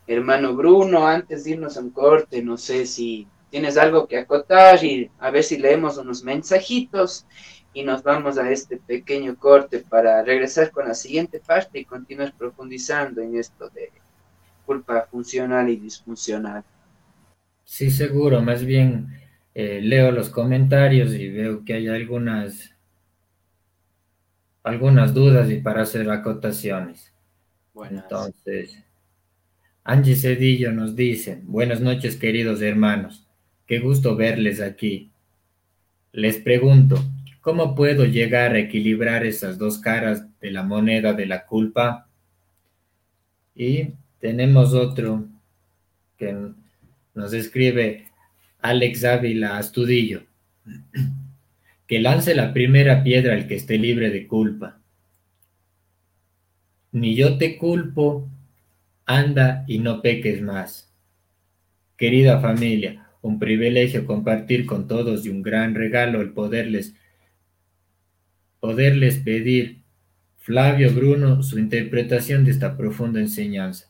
Hermano Bruno, antes de irnos a un corte, no sé si tienes algo que acotar y a ver si leemos unos mensajitos y nos vamos a este pequeño corte para regresar con la siguiente parte y continuar profundizando en esto de culpa funcional y disfuncional. Sí, seguro, más bien eh, leo los comentarios y veo que hay algunas, algunas dudas y para hacer acotaciones. Buenas. Entonces, Angie Cedillo nos dice, buenas noches queridos hermanos, qué gusto verles aquí. Les pregunto, ¿cómo puedo llegar a equilibrar esas dos caras de la moneda de la culpa? Y tenemos otro que nos escribe Alex Ávila Astudillo. Que lance la primera piedra el que esté libre de culpa. Ni yo te culpo, anda y no peques más. Querida familia, un privilegio compartir con todos y un gran regalo el poderles, poderles pedir, Flavio Bruno, su interpretación de esta profunda enseñanza.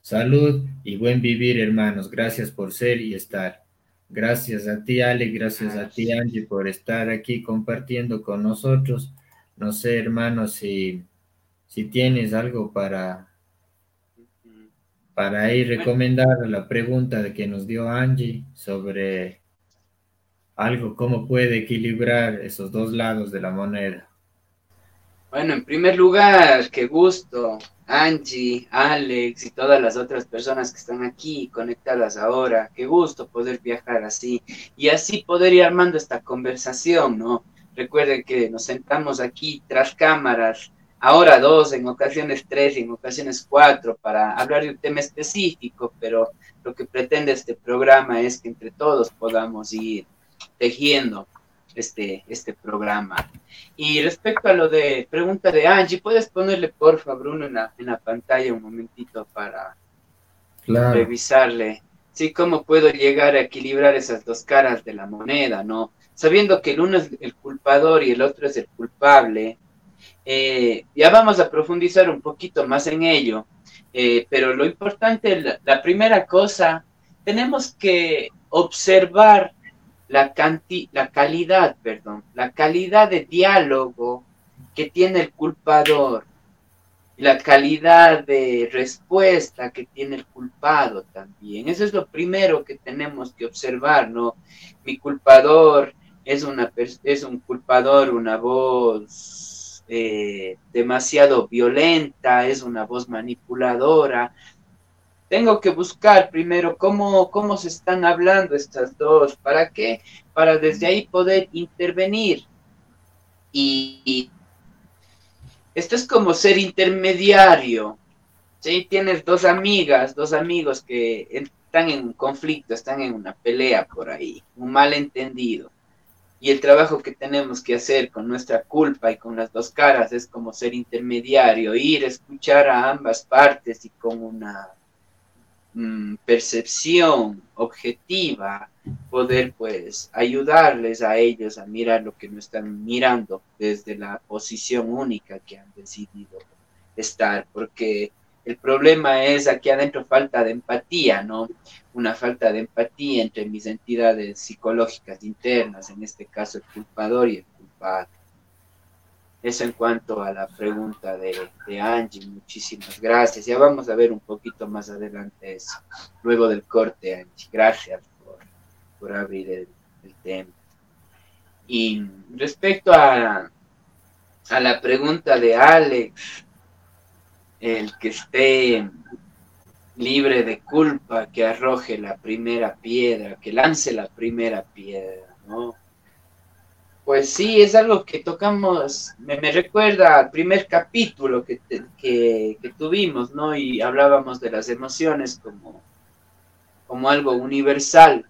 Salud y buen vivir, hermanos. Gracias por ser y estar. Gracias a ti, Ale. Gracias a ti, Angie, por estar aquí compartiendo con nosotros. No sé, hermanos, si, si tienes algo para, para ir recomendar la pregunta de que nos dio Angie sobre algo, cómo puede equilibrar esos dos lados de la moneda. Bueno, en primer lugar, qué gusto Angie, Alex y todas las otras personas que están aquí conectadas ahora. Qué gusto poder viajar así y así poder ir armando esta conversación, ¿no? Recuerden que nos sentamos aquí tras cámaras ahora dos, en ocasiones tres, en ocasiones cuatro, para hablar de un tema específico, pero lo que pretende este programa es que entre todos podamos ir tejiendo este, este programa. Y respecto a lo de pregunta de Angie, ¿puedes ponerle, por favor, Bruno, en la, en la pantalla un momentito para revisarle? Sí, ¿cómo puedo llegar a equilibrar esas dos caras de la moneda, no? Sabiendo que el uno es el culpador y el otro es el culpable, eh, ya vamos a profundizar un poquito más en ello, eh, pero lo importante, la, la, primera cosa, tenemos que observar la, la calidad, perdón, la calidad de diálogo que tiene el culpador, la calidad de respuesta que tiene el culpado también. Eso es lo primero que tenemos que observar, ¿no? Mi culpador es, una, es un culpador, una voz eh, demasiado violenta, es una voz manipuladora. Tengo que buscar primero cómo, cómo se están hablando estas dos, ¿para qué? Para desde ahí poder intervenir. Y, esto es como ser intermediario. Si tienes dos amigas, dos amigos que están en un conflicto, están en una pelea por ahí, un malentendido y el trabajo que tenemos que hacer con nuestra culpa y con las dos caras es como ser intermediario, ir, escuchar a ambas partes y con una mm, percepción objetiva poder pues ayudarles a ellos a mirar lo que no están mirando desde la posición única que han decidido estar, porque el problema es aquí adentro falta de empatía, ¿no? Una falta de empatía entre mis entidades psicológicas internas, en este caso el culpador y el culpado. Eso en cuanto a la pregunta de, de, Angie, muchísimas gracias. Ya vamos a ver un poquito más adelante eso, luego del corte, Angie. Gracias por, por abrir el, el, tema. Y respecto a, a la pregunta de Alex, el que esté libre de culpa, que arroje la primera piedra, que lance la primera piedra, ¿no? Pues sí, es algo que tocamos, me, recuerda al primer capítulo que, que, tuvimos, ¿no? Y hablábamos de las emociones como, como algo universal.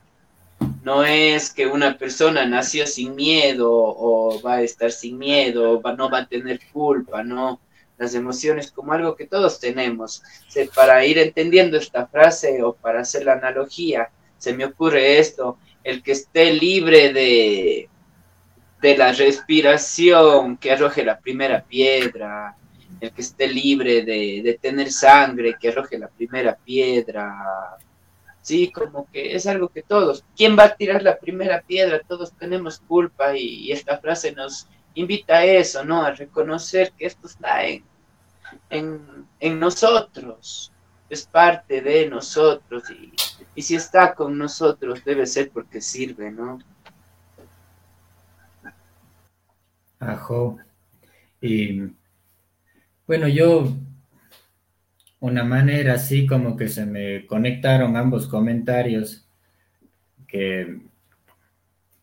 No es que una persona nació sin miedo o va a estar sin miedo o no va a tener culpa, ¿no? las emociones como algo que todos tenemos. para ir entendiendo esta frase o para hacer la analogía, se me ocurre esto, el que esté libre de, de la respiración, que arroje la primera piedra, el que esté libre de, de tener sangre, que arroje la primera piedra. Sí, como que es algo que todos. ¿Quién va a tirar la primera piedra? Todos tenemos culpa y esta frase nos, invita a eso, ¿no? A reconocer que esto está en, en, nosotros, es parte de nosotros y, y, si está con nosotros debe ser porque sirve, ¿no? Ajo. Y bueno, yo una manera así como que se me conectaron ambos comentarios que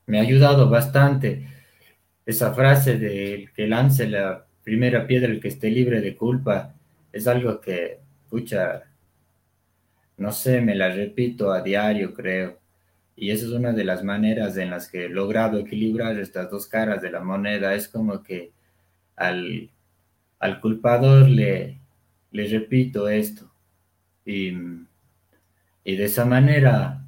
me ha ayudado bastante esa frase de que lance la primera piedra el que esté libre de culpa es algo que, pucha, no sé, me la repito a diario, creo. Y esa es una de las maneras en las que he logrado equilibrar estas dos caras de la moneda. Es como que al, al culpador le, le repito esto. Y, y de esa manera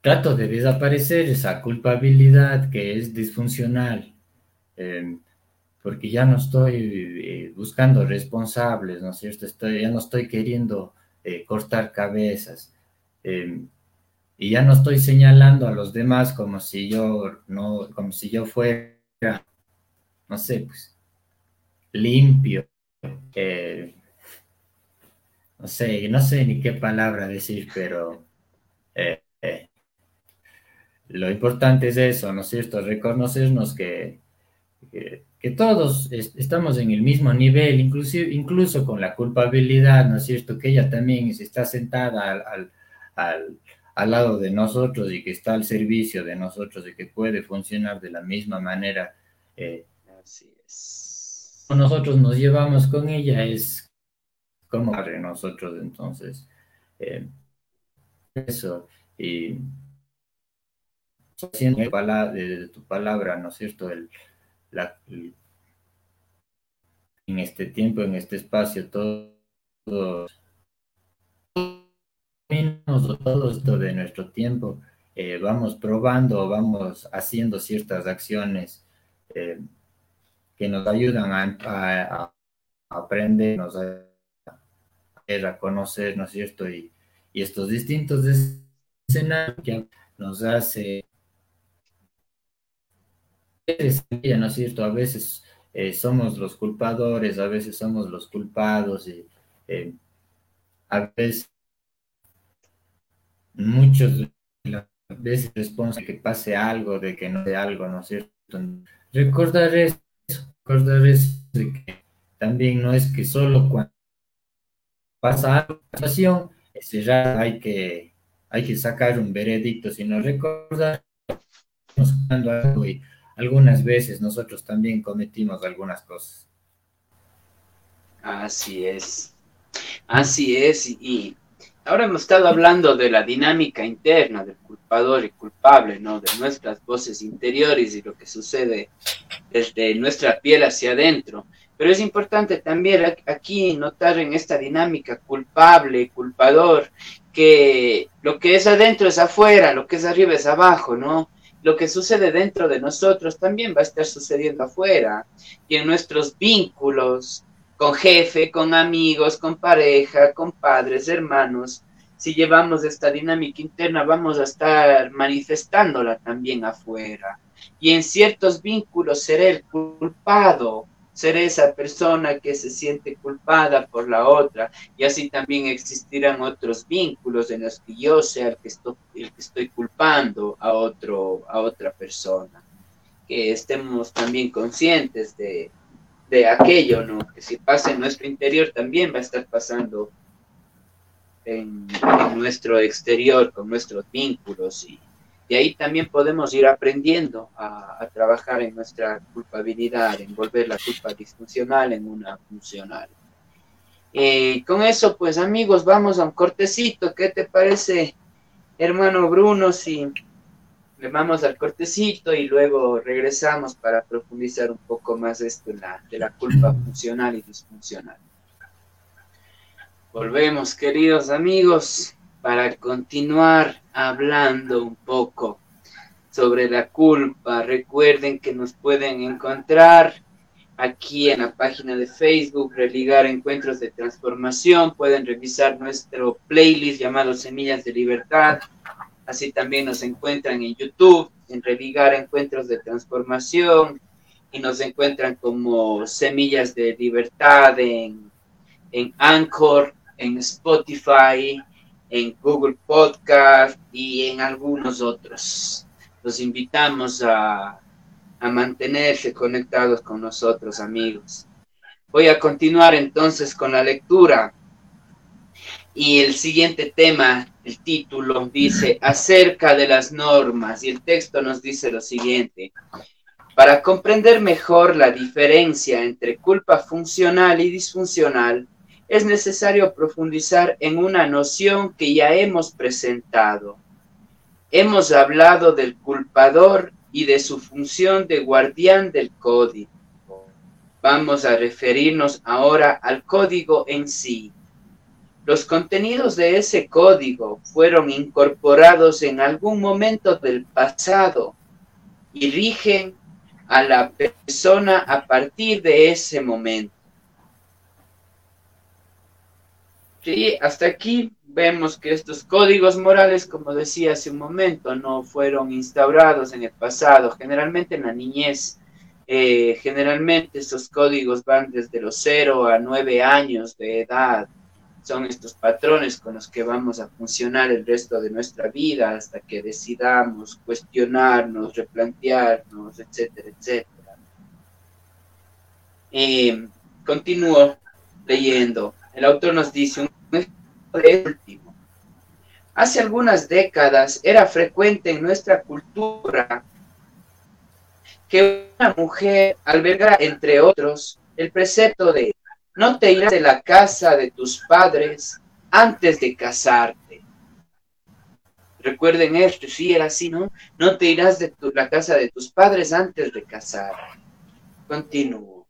trato de desaparecer esa culpabilidad que es disfuncional, em, porque ya no estoy eh, buscando responsables, ¿no es cierto? Estoy, ya no estoy queriendo eh, cortar cabezas em, y ya no estoy señalando a los demás como si yo no, como si yo fuera, no sé, pues limpio. Eh, no sé, no sé ni qué palabra decir, pero lo importante es eso, ¿no es cierto? Reconocernos que, que, todos estamos en el mismo nivel, inclusive, incluso con la culpabilidad, ¿no es cierto? Que ella también está sentada al, al, lado de nosotros y que está al servicio de nosotros y que puede funcionar de la misma manera. Eh, Así es. Nosotros nos llevamos con ella, es como nosotros, entonces, eh, eso, y haciendo de, tu palabra, ¿no es cierto? El, la, en este tiempo, en este espacio, todos, todo esto de nuestro tiempo, eh, vamos probando, vamos haciendo ciertas acciones eh, que nos ayudan a, aprender, nos a, a conocer, ¿no es cierto? Y, y estos distintos escenarios que nos hace ¿no es cierto? A veces eh, somos los culpadores, a veces somos los culpados y a veces muchos veces responde que pase algo, de que no de algo, ¿no es cierto? Recordar eso, recordar eso, de que también no es que solo cuando pasa algo, situación, hay que, hay que sacar un veredicto, sino recordar algo y algunas veces nosotros también cometimos algunas cosas. Así es, así es, y Ahora hemos estado hablando de la dinámica interna del culpador y culpable, ¿no? De nuestras voces interiores y lo que sucede desde nuestra piel hacia adentro. Pero es importante también aquí notar en esta dinámica culpable, culpador, que lo que es adentro es afuera, lo que es arriba es abajo, ¿no? Lo que sucede dentro de nosotros también va a estar sucediendo afuera. Y en nuestros vínculos, con jefe, con amigos, con pareja, con padres, hermanos. Si llevamos esta dinámica interna, vamos a estar manifestándola también afuera. Y en ciertos vínculos seré el culpado, seré esa persona que se siente culpada por la otra. Y así también existirán otros vínculos en los que yo sea el que estoy, el que estoy culpando a, otro, a otra persona. Que estemos también conscientes de, de aquello, ¿no? Que si pasa en nuestro interior también va a estar pasando en, nuestro exterior, con nuestros vínculos y de ahí también podemos ir aprendiendo a, trabajar en nuestra culpabilidad, en volver la culpa disfuncional en una funcional. Eh, con eso, pues amigos, vamos a un cortecito. ¿Qué te parece, hermano Bruno? Si vamos al cortecito y luego regresamos para profundizar un poco más esto de la culpa funcional y disfuncional. Volvemos, queridos amigos, para continuar hablando un poco sobre la culpa. Recuerden que nos pueden encontrar aquí en la página de Facebook, Religar Encuentros de Transformación. Pueden revisar nuestro playlist llamado Semillas de Libertad Así también nos encuentran en YouTube, en Religar Encuentros de Transformación, y nos encuentran como Semillas de Libertad en, en Anchor, en Spotify, en Google Podcast y en algunos otros. Los invitamos a, a mantenerse conectados con nosotros, amigos. Voy a continuar entonces con la lectura. Y el siguiente tema el título dice acerca de las normas y el texto nos dice lo siguiente. Para comprender mejor la diferencia entre culpa funcional y disfuncional, es necesario profundizar en una noción que ya hemos presentado. Hemos hablado del culpador y de su función de guardián del código. Vamos a referirnos ahora al código en sí los contenidos de ese código fueron incorporados en algún momento del pasado y rigen a la persona a partir de ese momento. Sí, hasta aquí vemos que estos códigos morales, como decía hace un momento, no fueron instaurados en el pasado, generalmente en la niñez. Eh, generalmente estos códigos van desde los 0 a 9 años de edad son estos patrones con los que vamos a funcionar el resto de nuestra vida hasta que decidamos cuestionarnos, replantearnos, etcétera, etcétera. Eh, continúo leyendo. El autor nos dice un último. Hace algunas décadas era frecuente en nuestra cultura que una mujer alberga, entre otros, el precepto de no te irás de la casa de tus padres antes de casarte. Recuerden esto, si era así, ¿no? No te irás de la casa de tus padres antes de casar. Continúo.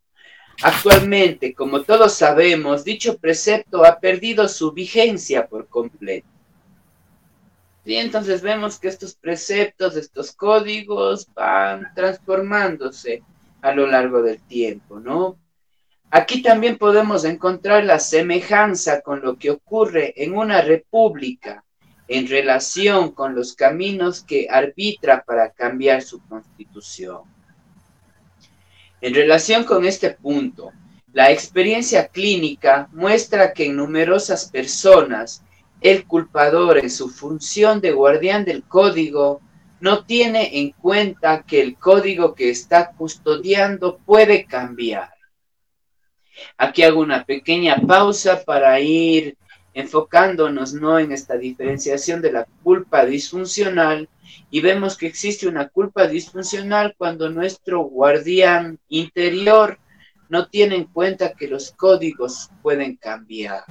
Actualmente, como todos sabemos, dicho precepto ha perdido su vigencia por completo. Y entonces vemos que estos preceptos, estos códigos van transformándose a lo largo del tiempo, ¿no? Aquí también podemos encontrar la semejanza con lo que ocurre en una república en relación con los caminos que arbitra para cambiar su constitución. En relación con este punto, la experiencia clínica muestra que en numerosas personas el culpador en su función de guardián del código no tiene en cuenta que el código que está custodiando puede cambiar. Aquí hago una pequeña pausa para ir enfocándonos no en esta diferenciación de la culpa disfuncional y vemos que existe una culpa disfuncional cuando nuestro guardián interior no tiene en cuenta que los códigos pueden cambiar.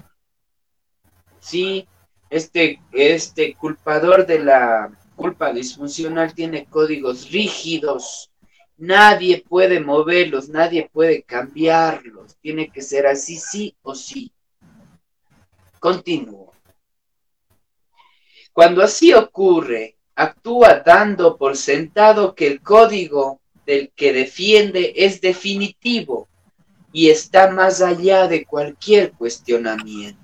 Sí, este, este culpador de la culpa disfuncional tiene códigos rígidos. Nadie puede moverlos, nadie puede cambiarlos. Tiene que ser así, sí o sí. Continúo. Cuando así ocurre, actúa dando por sentado que el código del que defiende es definitivo y está más allá de cualquier cuestionamiento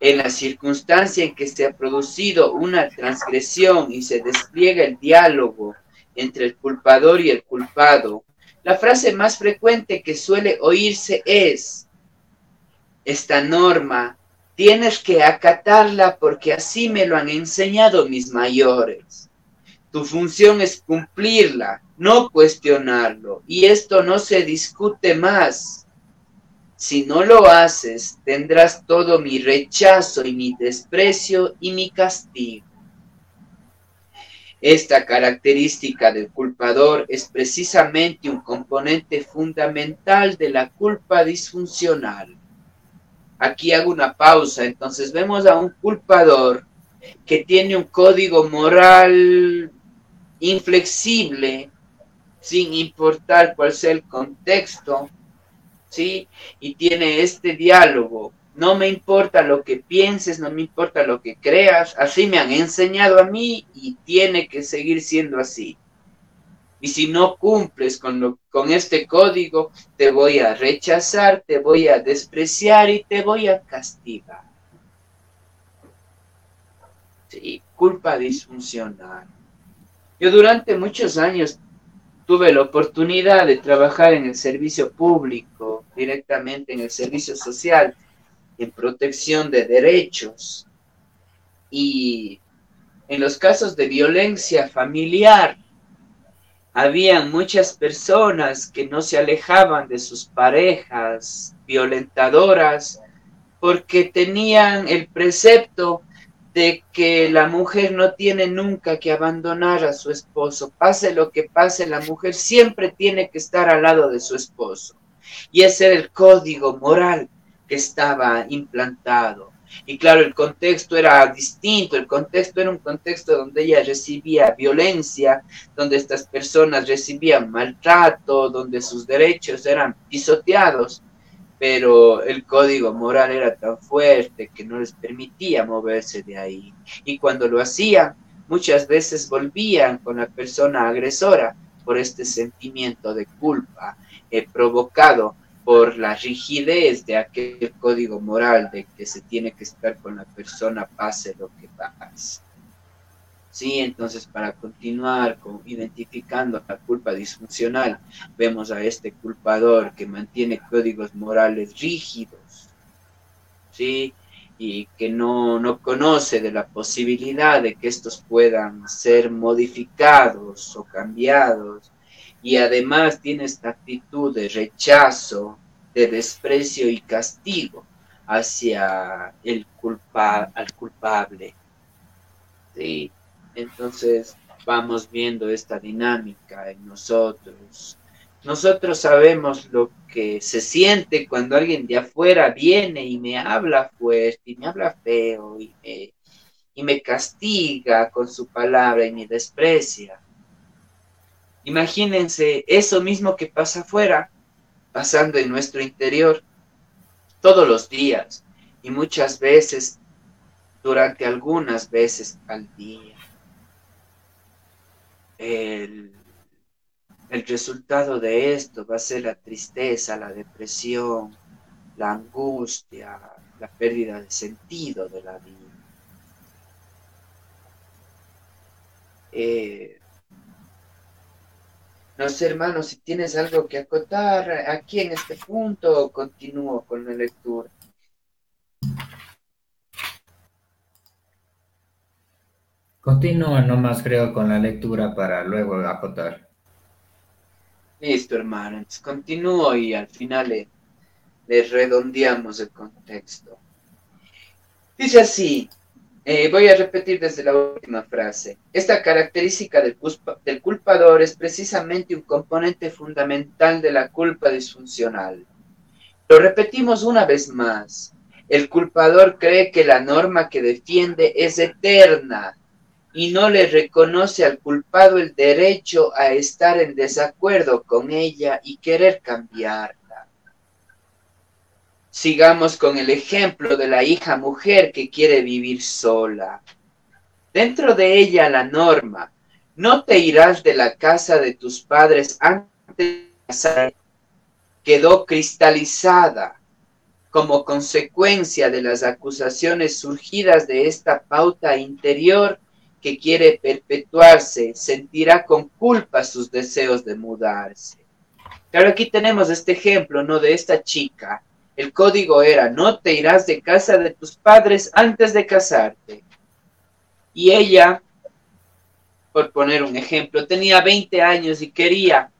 en la circunstancia en que se ha producido una transgresión y se despliega el diálogo entre el culpador y el culpado, la frase más frecuente que suele oírse es, esta norma tienes que acatarla porque así me lo han enseñado mis mayores. Tu función es cumplirla, no cuestionarlo, y esto no se discute más si no lo haces, tendrás todo mi rechazo y mi desprecio y mi castigo. Esta característica del culpador es precisamente un componente fundamental de la culpa disfuncional. Aquí hago una pausa, entonces vemos a un culpador que tiene un código moral inflexible, sin importar cuál sea el contexto, ¿sí? Y tiene este diálogo. No me importa lo que pienses, no me importa lo que creas, así me han enseñado a mí y tiene que seguir siendo así. Y si no cumples con, con este código, te voy a rechazar, te voy a despreciar y te voy a castigar. Sí, culpa disfuncional. Yo durante muchos años tuve la oportunidad de trabajar en el servicio público, directamente en el servicio social, en protección de derechos. Y en los casos de violencia familiar, había muchas personas que no se alejaban de sus parejas violentadoras porque tenían el precepto de que la mujer no tiene nunca que abandonar a su esposo. Pase lo que pase, la mujer siempre tiene que estar al lado de su esposo. Y ese era el código moral estaba implantado. Y claro, el contexto era distinto, el contexto era un contexto donde ella recibía violencia, donde estas personas recibían maltrato, donde sus derechos eran pisoteados pero el código moral era tan fuerte que no les permitía moverse de ahí. Y cuando lo hacían, muchas veces volvían con la persona agresora por este sentimiento de culpa eh, provocado por la rigidez de aquel código moral de que se tiene que estar con la persona pase lo que pase. Sí, entonces para continuar con, identificando la culpa disfuncional, vemos a este culpador que mantiene códigos morales rígidos, ¿sí? Y que no, no conoce de la posibilidad de que estos puedan ser modificados o cambiados. Y además tiene esta actitud de rechazo, de desprecio y castigo hacia el culpa, al culpable. Sí. Entonces, vamos viendo esta dinámica en nosotros. Nosotros sabemos lo que se siente cuando alguien de afuera viene y me habla fuerte y me habla feo y me, y me castiga con su palabra y me desprecia. Imagínense eso mismo que pasa afuera, pasando en nuestro interior todos los días y muchas veces durante algunas veces al día. El, el resultado de esto va a ser la tristeza, la depresión, la angustia, la pérdida de sentido de la vida. Eh, no sé, hermano, si tienes algo que acotar aquí en este punto, continúo con la lectura. Continúa nomás, creo, con la lectura para luego acotar. Listo, hermano. Entonces continúo y al final le, le redondeamos el contexto. Dice así, eh, voy a repetir desde la última frase. Esta característica del, del culpador es precisamente un componente fundamental de la culpa disfuncional. Lo repetimos una vez más. El culpador cree que la norma que defiende es eterna y no le reconoce al culpado el derecho a estar en desacuerdo con ella y querer cambiarla. Sigamos con el ejemplo de la hija mujer que quiere vivir sola. Dentro de ella la norma, no te irás de la casa de tus padres antes de quedó cristalizada como consecuencia de las acusaciones surgidas de esta pauta interior que quiere perpetuarse sentirá con culpa sus deseos de mudarse. Claro, aquí tenemos este ejemplo, ¿no? De esta chica. El código era, no te irás de casa de tus padres antes de casarte. Y ella, por poner un ejemplo, tenía 20 años y quería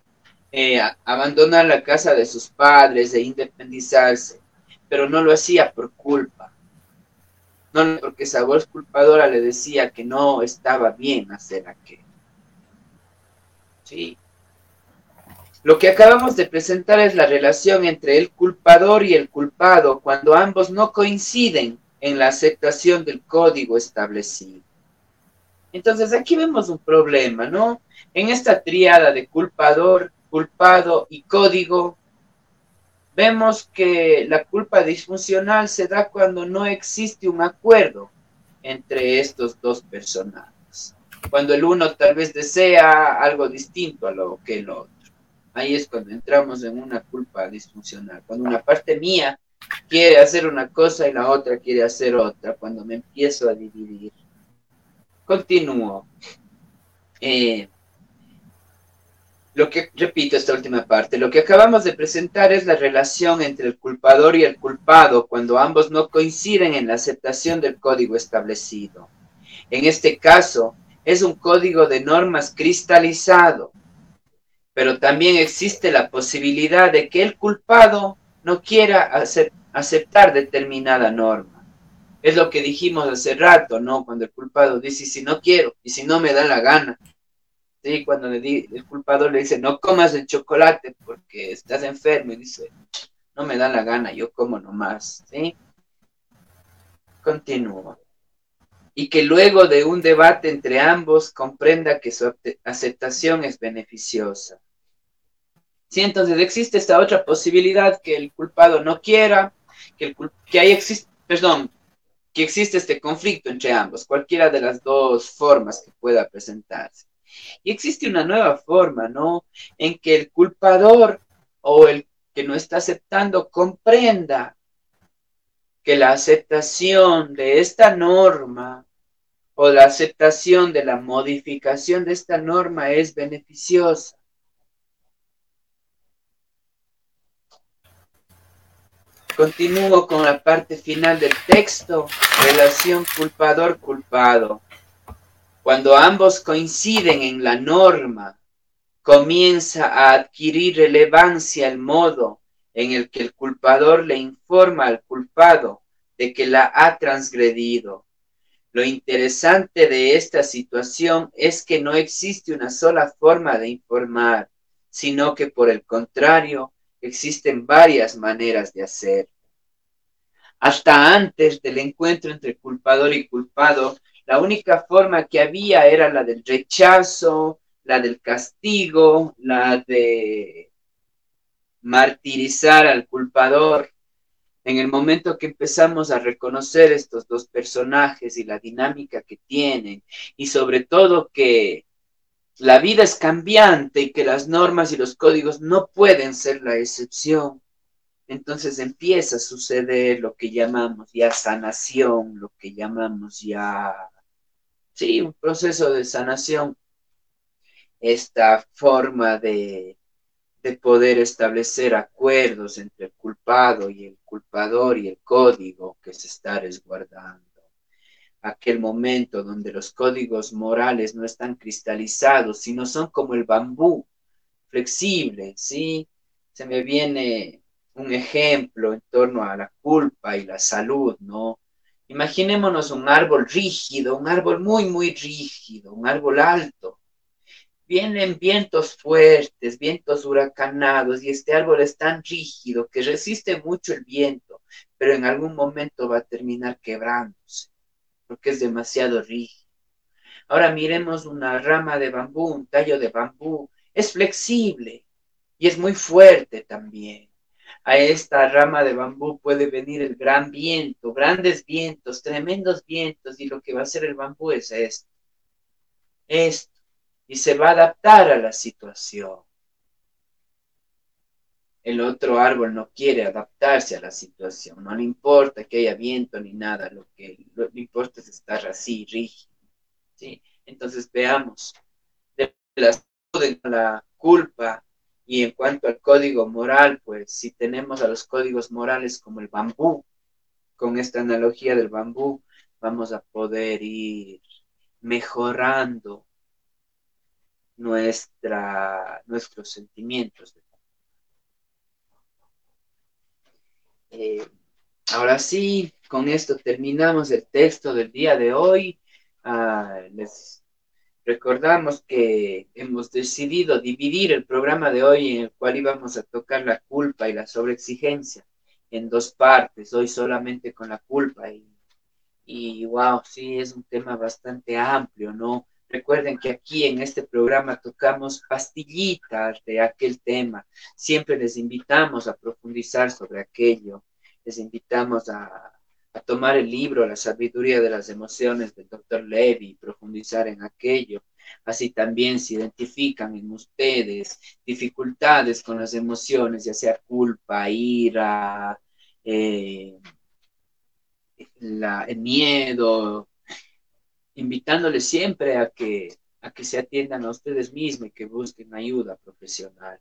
eh, abandonar la casa de sus padres e independizarse, pero no lo hacía por culpa no porque esa voz culpadora le decía que no estaba bien hacer aquello. Sí. Lo que acabamos de presentar es la relación entre el culpador y el culpado cuando ambos no coinciden en la aceptación del código establecido. Entonces aquí vemos un problema, ¿no? En esta triada de culpador, culpado y código, Vemos que la culpa disfuncional se da cuando no existe un acuerdo entre estos dos personajes. Cuando el uno tal vez desea algo distinto a lo que el otro. Ahí es cuando entramos en una culpa disfuncional. Cuando una parte mía quiere hacer una cosa y la otra quiere hacer otra. Cuando me empiezo a dividir. Continúo. Eh, lo que, repito esta última parte, lo que acabamos de presentar es la relación entre el culpador y el culpado cuando ambos no coinciden en la aceptación del código establecido. En este caso, es un código de normas cristalizado, pero también existe la posibilidad de que el culpado no quiera aceptar determinada norma. Es lo que dijimos hace rato, ¿no? Cuando el culpado dice, si no quiero, y si no me da la gana, Sí, cuando le di, el culpado le dice, no comas el chocolate porque estás enfermo, y dice, no me da la gana, yo como nomás, ¿sí? Continúo. Y que luego de un debate entre ambos comprenda que su aceptación es beneficiosa. Sí, entonces existe esta otra posibilidad que el culpado no quiera, que, el, que hay existe, perdón, que existe este conflicto entre ambos, cualquiera de las dos formas que pueda presentarse. Y existe una nueva forma, ¿no? En que el culpador o el que no está aceptando comprenda que la aceptación de esta norma o la aceptación de la modificación de esta norma es beneficiosa. Continúo con la parte final del texto, relación culpador-culpado. Cuando ambos coinciden en la norma, comienza a adquirir relevancia el modo en el que el culpador le informa al culpado de que la ha transgredido. Lo interesante de esta situación es que no existe una sola forma de informar, sino que por el contrario, existen varias maneras de hacer. Hasta antes del encuentro entre culpador y culpado, la única forma que había era la del rechazo, la del castigo, la de martirizar al culpador. En el momento que empezamos a reconocer estos dos personajes y la dinámica que tienen, y sobre todo que la vida es cambiante y que las normas y los códigos no pueden ser la excepción, entonces empieza a suceder lo que llamamos ya sanación, lo que llamamos ya, sí, un proceso de sanación, esta forma de, de poder establecer acuerdos entre el culpado y el culpador y el código que se está resguardando. Aquel momento donde los códigos morales no están cristalizados, sino son como el bambú, flexible, ¿sí? Se me viene un ejemplo en torno a la culpa y la salud, ¿no? Imaginémonos un árbol rígido, un árbol muy, muy rígido, un árbol alto. Vienen vientos fuertes, vientos huracanados, y este árbol es tan rígido que resiste mucho el viento, pero en algún momento va a terminar quebrándose, porque es demasiado rígido. Ahora miremos una rama de bambú, un tallo de bambú, es flexible y es muy fuerte también. A esta rama de bambú puede venir el gran viento, grandes vientos, tremendos vientos, y lo que va a hacer el bambú es esto, esto, y se va a adaptar a la situación. El otro árbol no quiere adaptarse a la situación, no le importa que haya viento ni nada, lo que le importa es estar así, rígido. ¿sí? Entonces veamos, de la culpa y en cuanto al código moral, pues si tenemos a los códigos morales como el bambú, con esta analogía del bambú, vamos a poder ir mejorando nuestra, nuestros sentimientos. Eh, ahora sí, con esto terminamos el texto del día de hoy. Ah, les Recordamos que hemos decidido dividir el programa de hoy en el cual íbamos a tocar la culpa y la sobreexigencia en dos partes, hoy solamente con la culpa y, y wow, sí, es un tema bastante amplio, ¿no? Recuerden que aquí en este programa tocamos pastillitas de aquel tema. Siempre les invitamos a profundizar sobre aquello. Les invitamos a, tomar el libro La sabiduría de las emociones del doctor Levy y profundizar en aquello. Así también se identifican en ustedes dificultades con las emociones, ya sea culpa, ira, eh, el miedo, invitándoles siempre a que, a que se atiendan a ustedes mismos y que busquen ayuda profesional.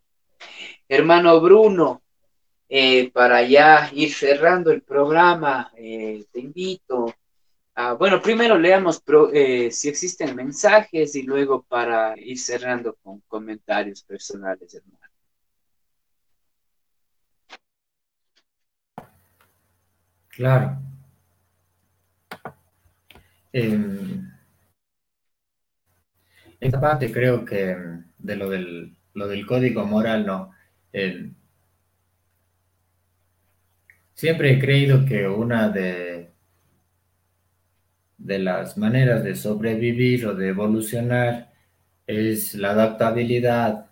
Hermano Bruno, eh, para ya ir cerrando el programa, eh, te invito a, bueno, primero leamos eh, si existen mensajes y luego para ir cerrando con comentarios personales, hermano. Claro. En esta parte creo que de lo del, código moral, no. Siempre he creído que una de, de las maneras de sobrevivir o de evolucionar es la adaptabilidad,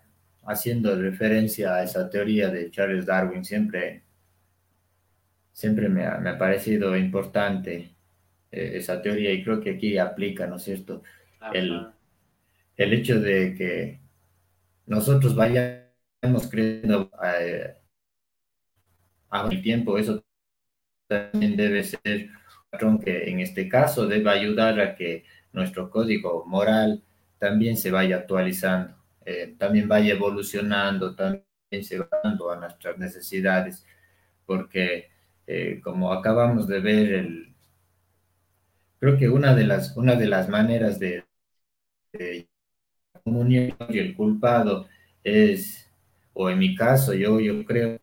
haciendo referencia a esa teoría de Charles Darwin. Siempre, siempre me ha, parecido importante eh, esa teoría y creo que aquí aplica, ¿no es cierto? El, el, hecho de que nosotros vayamos creciendo eh, a el tiempo, eso también debe ser un que en este caso debe ayudar a que nuestro código moral también se vaya actualizando, eh, también vaya evolucionando, también se va dando a nuestras necesidades, porque eh, como acabamos de ver, el, creo que una de las, una de las maneras de, de comunión y el culpado es, o en mi caso, yo, yo creo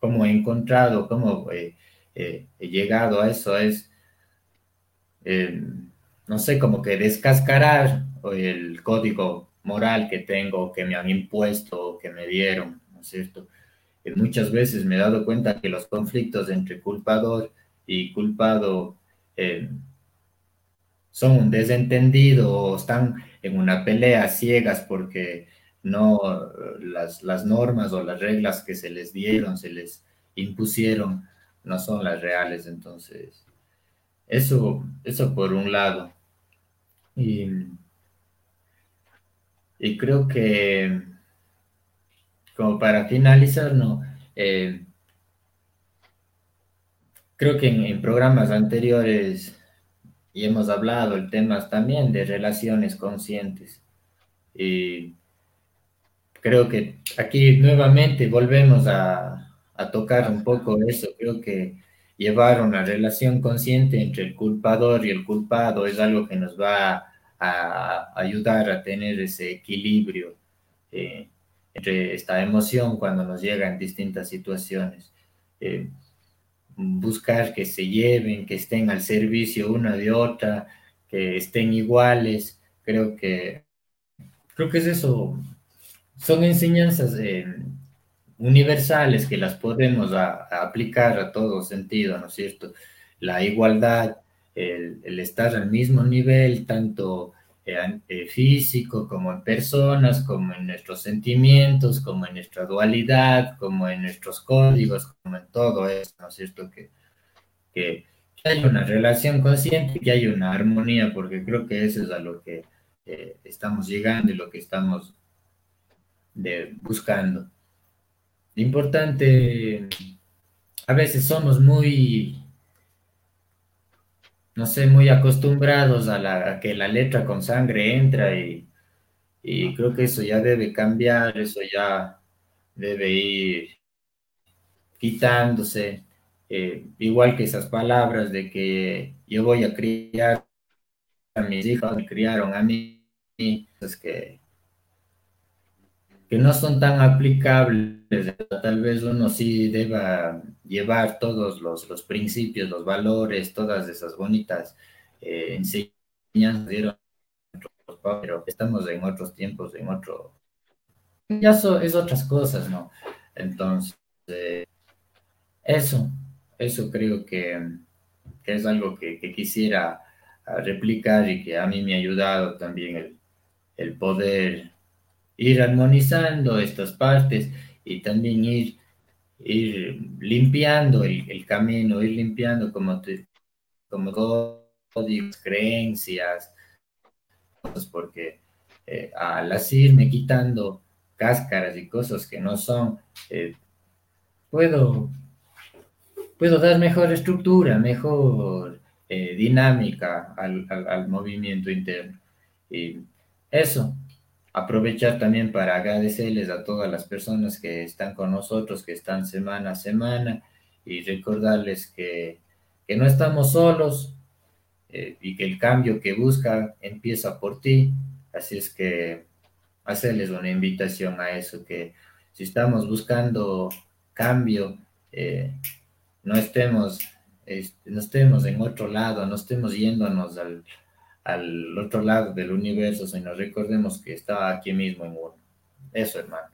cómo he encontrado, cómo eh, eh, he llegado a eso es eh, no sé, como que descascarar el código moral que tengo, que me han impuesto, que me dieron, ¿no es cierto? Muchas veces me he dado cuenta que los conflictos entre culpador y culpado eh, son un desentendido o están en una pelea ciegas porque no las, las normas o las reglas que se les dieron, se les impusieron, no son las reales. Entonces, eso, eso por un lado. Y, y creo que, como para finalizar, no, eh, creo que en, programas anteriores y hemos hablado el tema también de relaciones conscientes. Y creo que aquí nuevamente volvemos a, tocar un poco eso. Creo que llevar una relación consciente entre el culpador y el culpado es algo que nos va a, ayudar a tener ese equilibrio eh, entre esta emoción cuando nos llega en distintas situaciones. Eh, buscar que se lleven, que estén al servicio una de otra, que estén iguales. Creo que, creo que es eso. Son enseñanzas eh, universales que las podemos aplicar a todo sentido, ¿no es cierto? La igualdad, el, estar al mismo nivel, tanto eh, físico como en personas, como en nuestros sentimientos, como en nuestra dualidad, como en nuestros códigos, como en todo eso, ¿no es cierto? Que, que, hay una relación consciente, que hay una armonía, porque creo que eso es a lo que eh, estamos llegando y lo que estamos de, buscando. Importante, a veces somos muy, no sé, muy acostumbrados a, la, que la letra con sangre entra y, y creo que eso ya debe cambiar, eso ya debe ir quitándose. Eh, igual que esas palabras de que yo voy a criar a mis hijos, me criaron a mí, es que que no son tan aplicables. Tal vez uno sí deba llevar todos los, los principios, los valores, todas esas bonitas eh, enseñanzas, pero estamos en otros tiempos, en otro... Ya es otras cosas, ¿no? Entonces, eso, eso creo que, es algo que, quisiera replicar y que a mí me ha ayudado también el, el poder ir armonizando estas partes y también ir, limpiando el, camino, ir limpiando como, te, como códigos, creencias, porque eh, al irme quitando cáscaras y cosas que no son, eh, puedo, puedo dar mejor estructura, mejor eh, dinámica al, al, movimiento interno. Y eso, aprovechar también para agradecerles a todas las personas que están con nosotros, que están semana a semana y recordarles que, no estamos solos eh, y que el cambio que busca empieza por ti. Así es que hacerles una invitación a eso, que si estamos buscando cambio, eh, no estemos, este, no estemos en otro lado, no estemos yéndonos al, al otro lado del universo, sino recordemos que está aquí mismo en uno. Eso, hermano.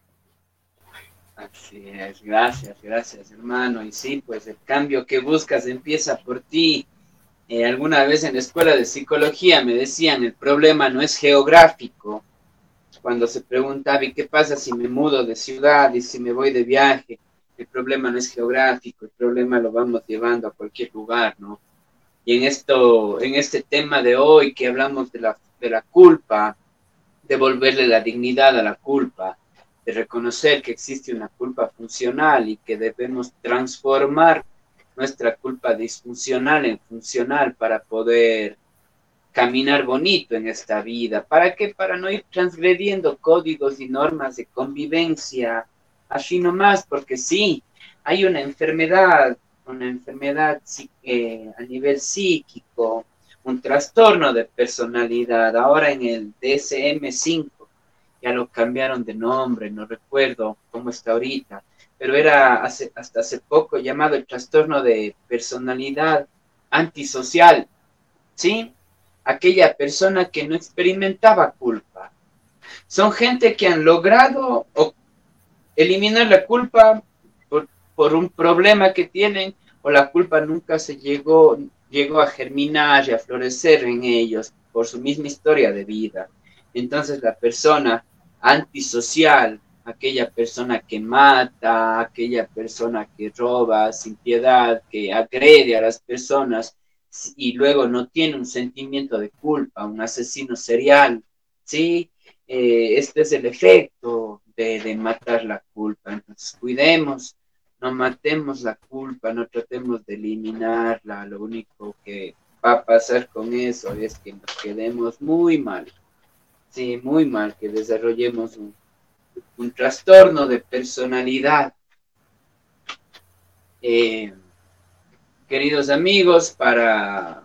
Así es, gracias, gracias, hermano. Y sí, pues el cambio que buscas empieza por ti. Eh, alguna vez en la escuela de psicología me decían, el problema no es geográfico. Cuando se preguntaba, ¿y qué pasa si me mudo de ciudad y si me voy de viaje? El problema no es geográfico, el problema lo vamos llevando a cualquier lugar, ¿no? Y en, esto, en este tema de hoy que hablamos de la, de la culpa, devolverle la dignidad a la culpa, de reconocer que existe una culpa funcional y que debemos transformar nuestra culpa disfuncional en funcional para poder caminar bonito en esta vida. ¿Para qué? Para no ir transgrediendo códigos y normas de convivencia, así nomás, porque sí, hay una enfermedad una enfermedad eh, a nivel psíquico, un trastorno de personalidad. Ahora en el DSM-5 ya lo cambiaron de nombre, no recuerdo cómo está ahorita, pero era hasta hace poco llamado el trastorno de personalidad antisocial. ¿sí? Aquella persona que no experimentaba culpa. Son gente que han logrado eliminar la culpa por, un problema que tienen o la culpa nunca se llegó, llegó a germinar y a florecer en ellos por su misma historia de vida. Entonces la persona antisocial, aquella persona que mata, aquella persona que roba sin piedad, que agrede a las personas y luego no tiene un sentimiento de culpa, un asesino serial, ¿sí? Eh, este es el efecto de, de matar la culpa. Entonces cuidemos no matemos la culpa, no tratemos de eliminarla, lo único que va a pasar con eso es que nos quedemos muy mal, sí, muy mal, que desarrollemos un, trastorno de personalidad. Eh, queridos amigos, para,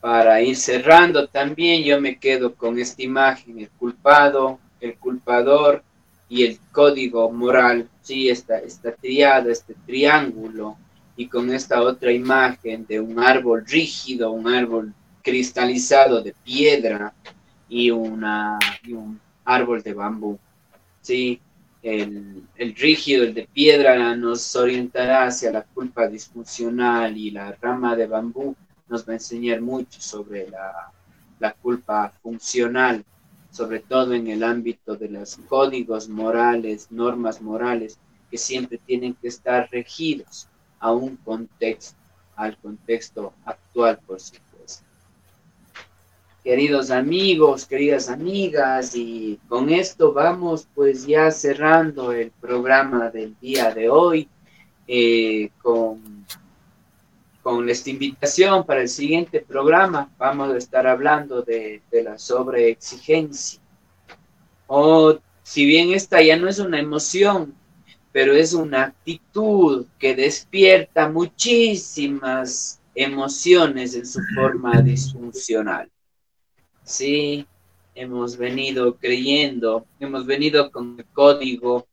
para ir cerrando también, yo me quedo con esta imagen, el culpado, el culpador, y el código moral, sí, esta, esta triada, este triángulo, y con esta otra imagen de un árbol rígido, un árbol cristalizado de piedra y, una, un árbol de bambú. Sí, el, el, rígido, el de piedra, nos orientará hacia la culpa disfuncional y la rama de bambú nos va a enseñar mucho sobre la, la culpa funcional sobre todo en el ámbito de los códigos morales, normas morales, que siempre tienen que estar regidos a un contexto, al contexto actual, por supuesto. Queridos amigos, queridas amigas, y con esto vamos pues ya cerrando el programa del día de hoy eh, con con esta invitación para el siguiente programa vamos a estar hablando de, la sobreexigencia. O si bien esta ya no es una emoción, pero es una actitud que despierta muchísimas emociones en su forma disfuncional. Sí, hemos venido creyendo, hemos venido con el código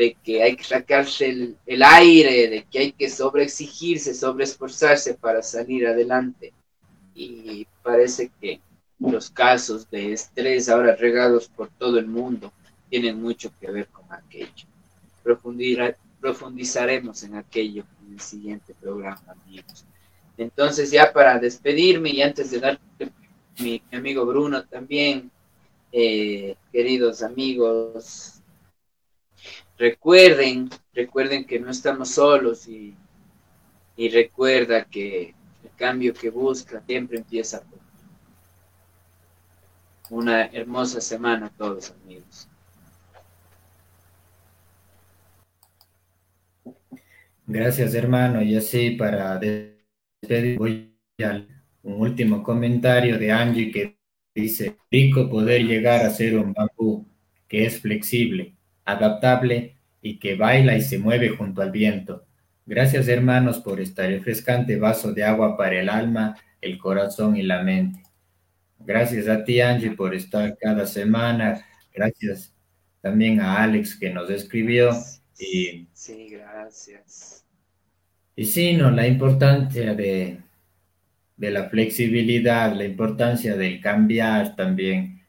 de que hay que sacarse el, aire, de que hay que sobreexigirse, sobreesforzarse para salir adelante. Y parece que los casos de estrés ahora regados por todo el mundo tienen mucho que ver con aquello. profundizaremos en aquello en el siguiente programa, amigos. Entonces, ya para despedirme y antes de dar mi, mi amigo Bruno también, eh, queridos amigos, recuerden, recuerden que no estamos solos y, recuerda que el cambio que busca siempre empieza por una hermosa semana a todos amigos. Gracias hermano y así para despedir voy a un último comentario de Angie que dice, rico poder llegar a ser un bambú que es flexible adaptable y que baila y se mueve junto al viento. Gracias hermanos por este refrescante vaso de agua para el alma, el corazón y la mente. Gracias a ti Angie por estar cada semana. Gracias también a Alex que nos escribió. Y, sí, gracias. Y sí, no, la importancia de, de la flexibilidad, la importancia del cambiar también.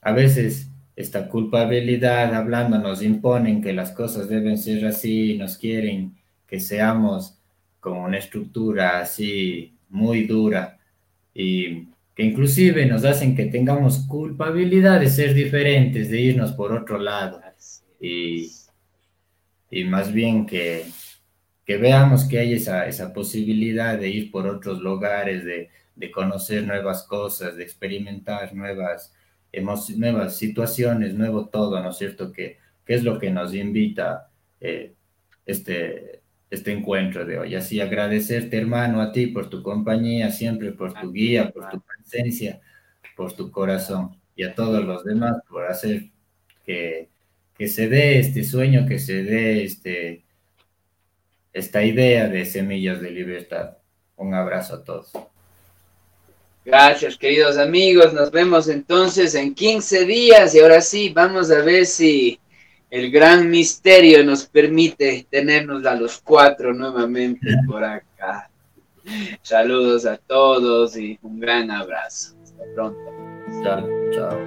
a veces esta culpabilidad hablando nos imponen que las cosas deben ser así, nos quieren que seamos con una estructura así muy dura y que inclusive nos hacen que tengamos culpabilidad de ser diferentes, de irnos por otro lado. Y, y más bien que, que veamos que hay esa, esa posibilidad de ir por otros lugares, de, de conocer nuevas cosas, de experimentar nuevas nuevas situaciones, nuevo todo, ¿no es cierto? Que, es lo que nos invita eh, este, este encuentro de hoy. Así agradecerte, hermano, a ti por tu compañía, siempre por tu guía, por tu presencia, por tu corazón y a todos los demás por hacer que, que se dé este sueño, que se dé este, esta idea de semillas de libertad. Un abrazo a todos. Gracias, queridos amigos. Nos vemos entonces en 15 días y ahora sí, vamos a ver si el gran misterio nos permite tenernos a los cuatro nuevamente por acá. Saludos a todos y un gran abrazo. Hasta pronto. Chao, chao.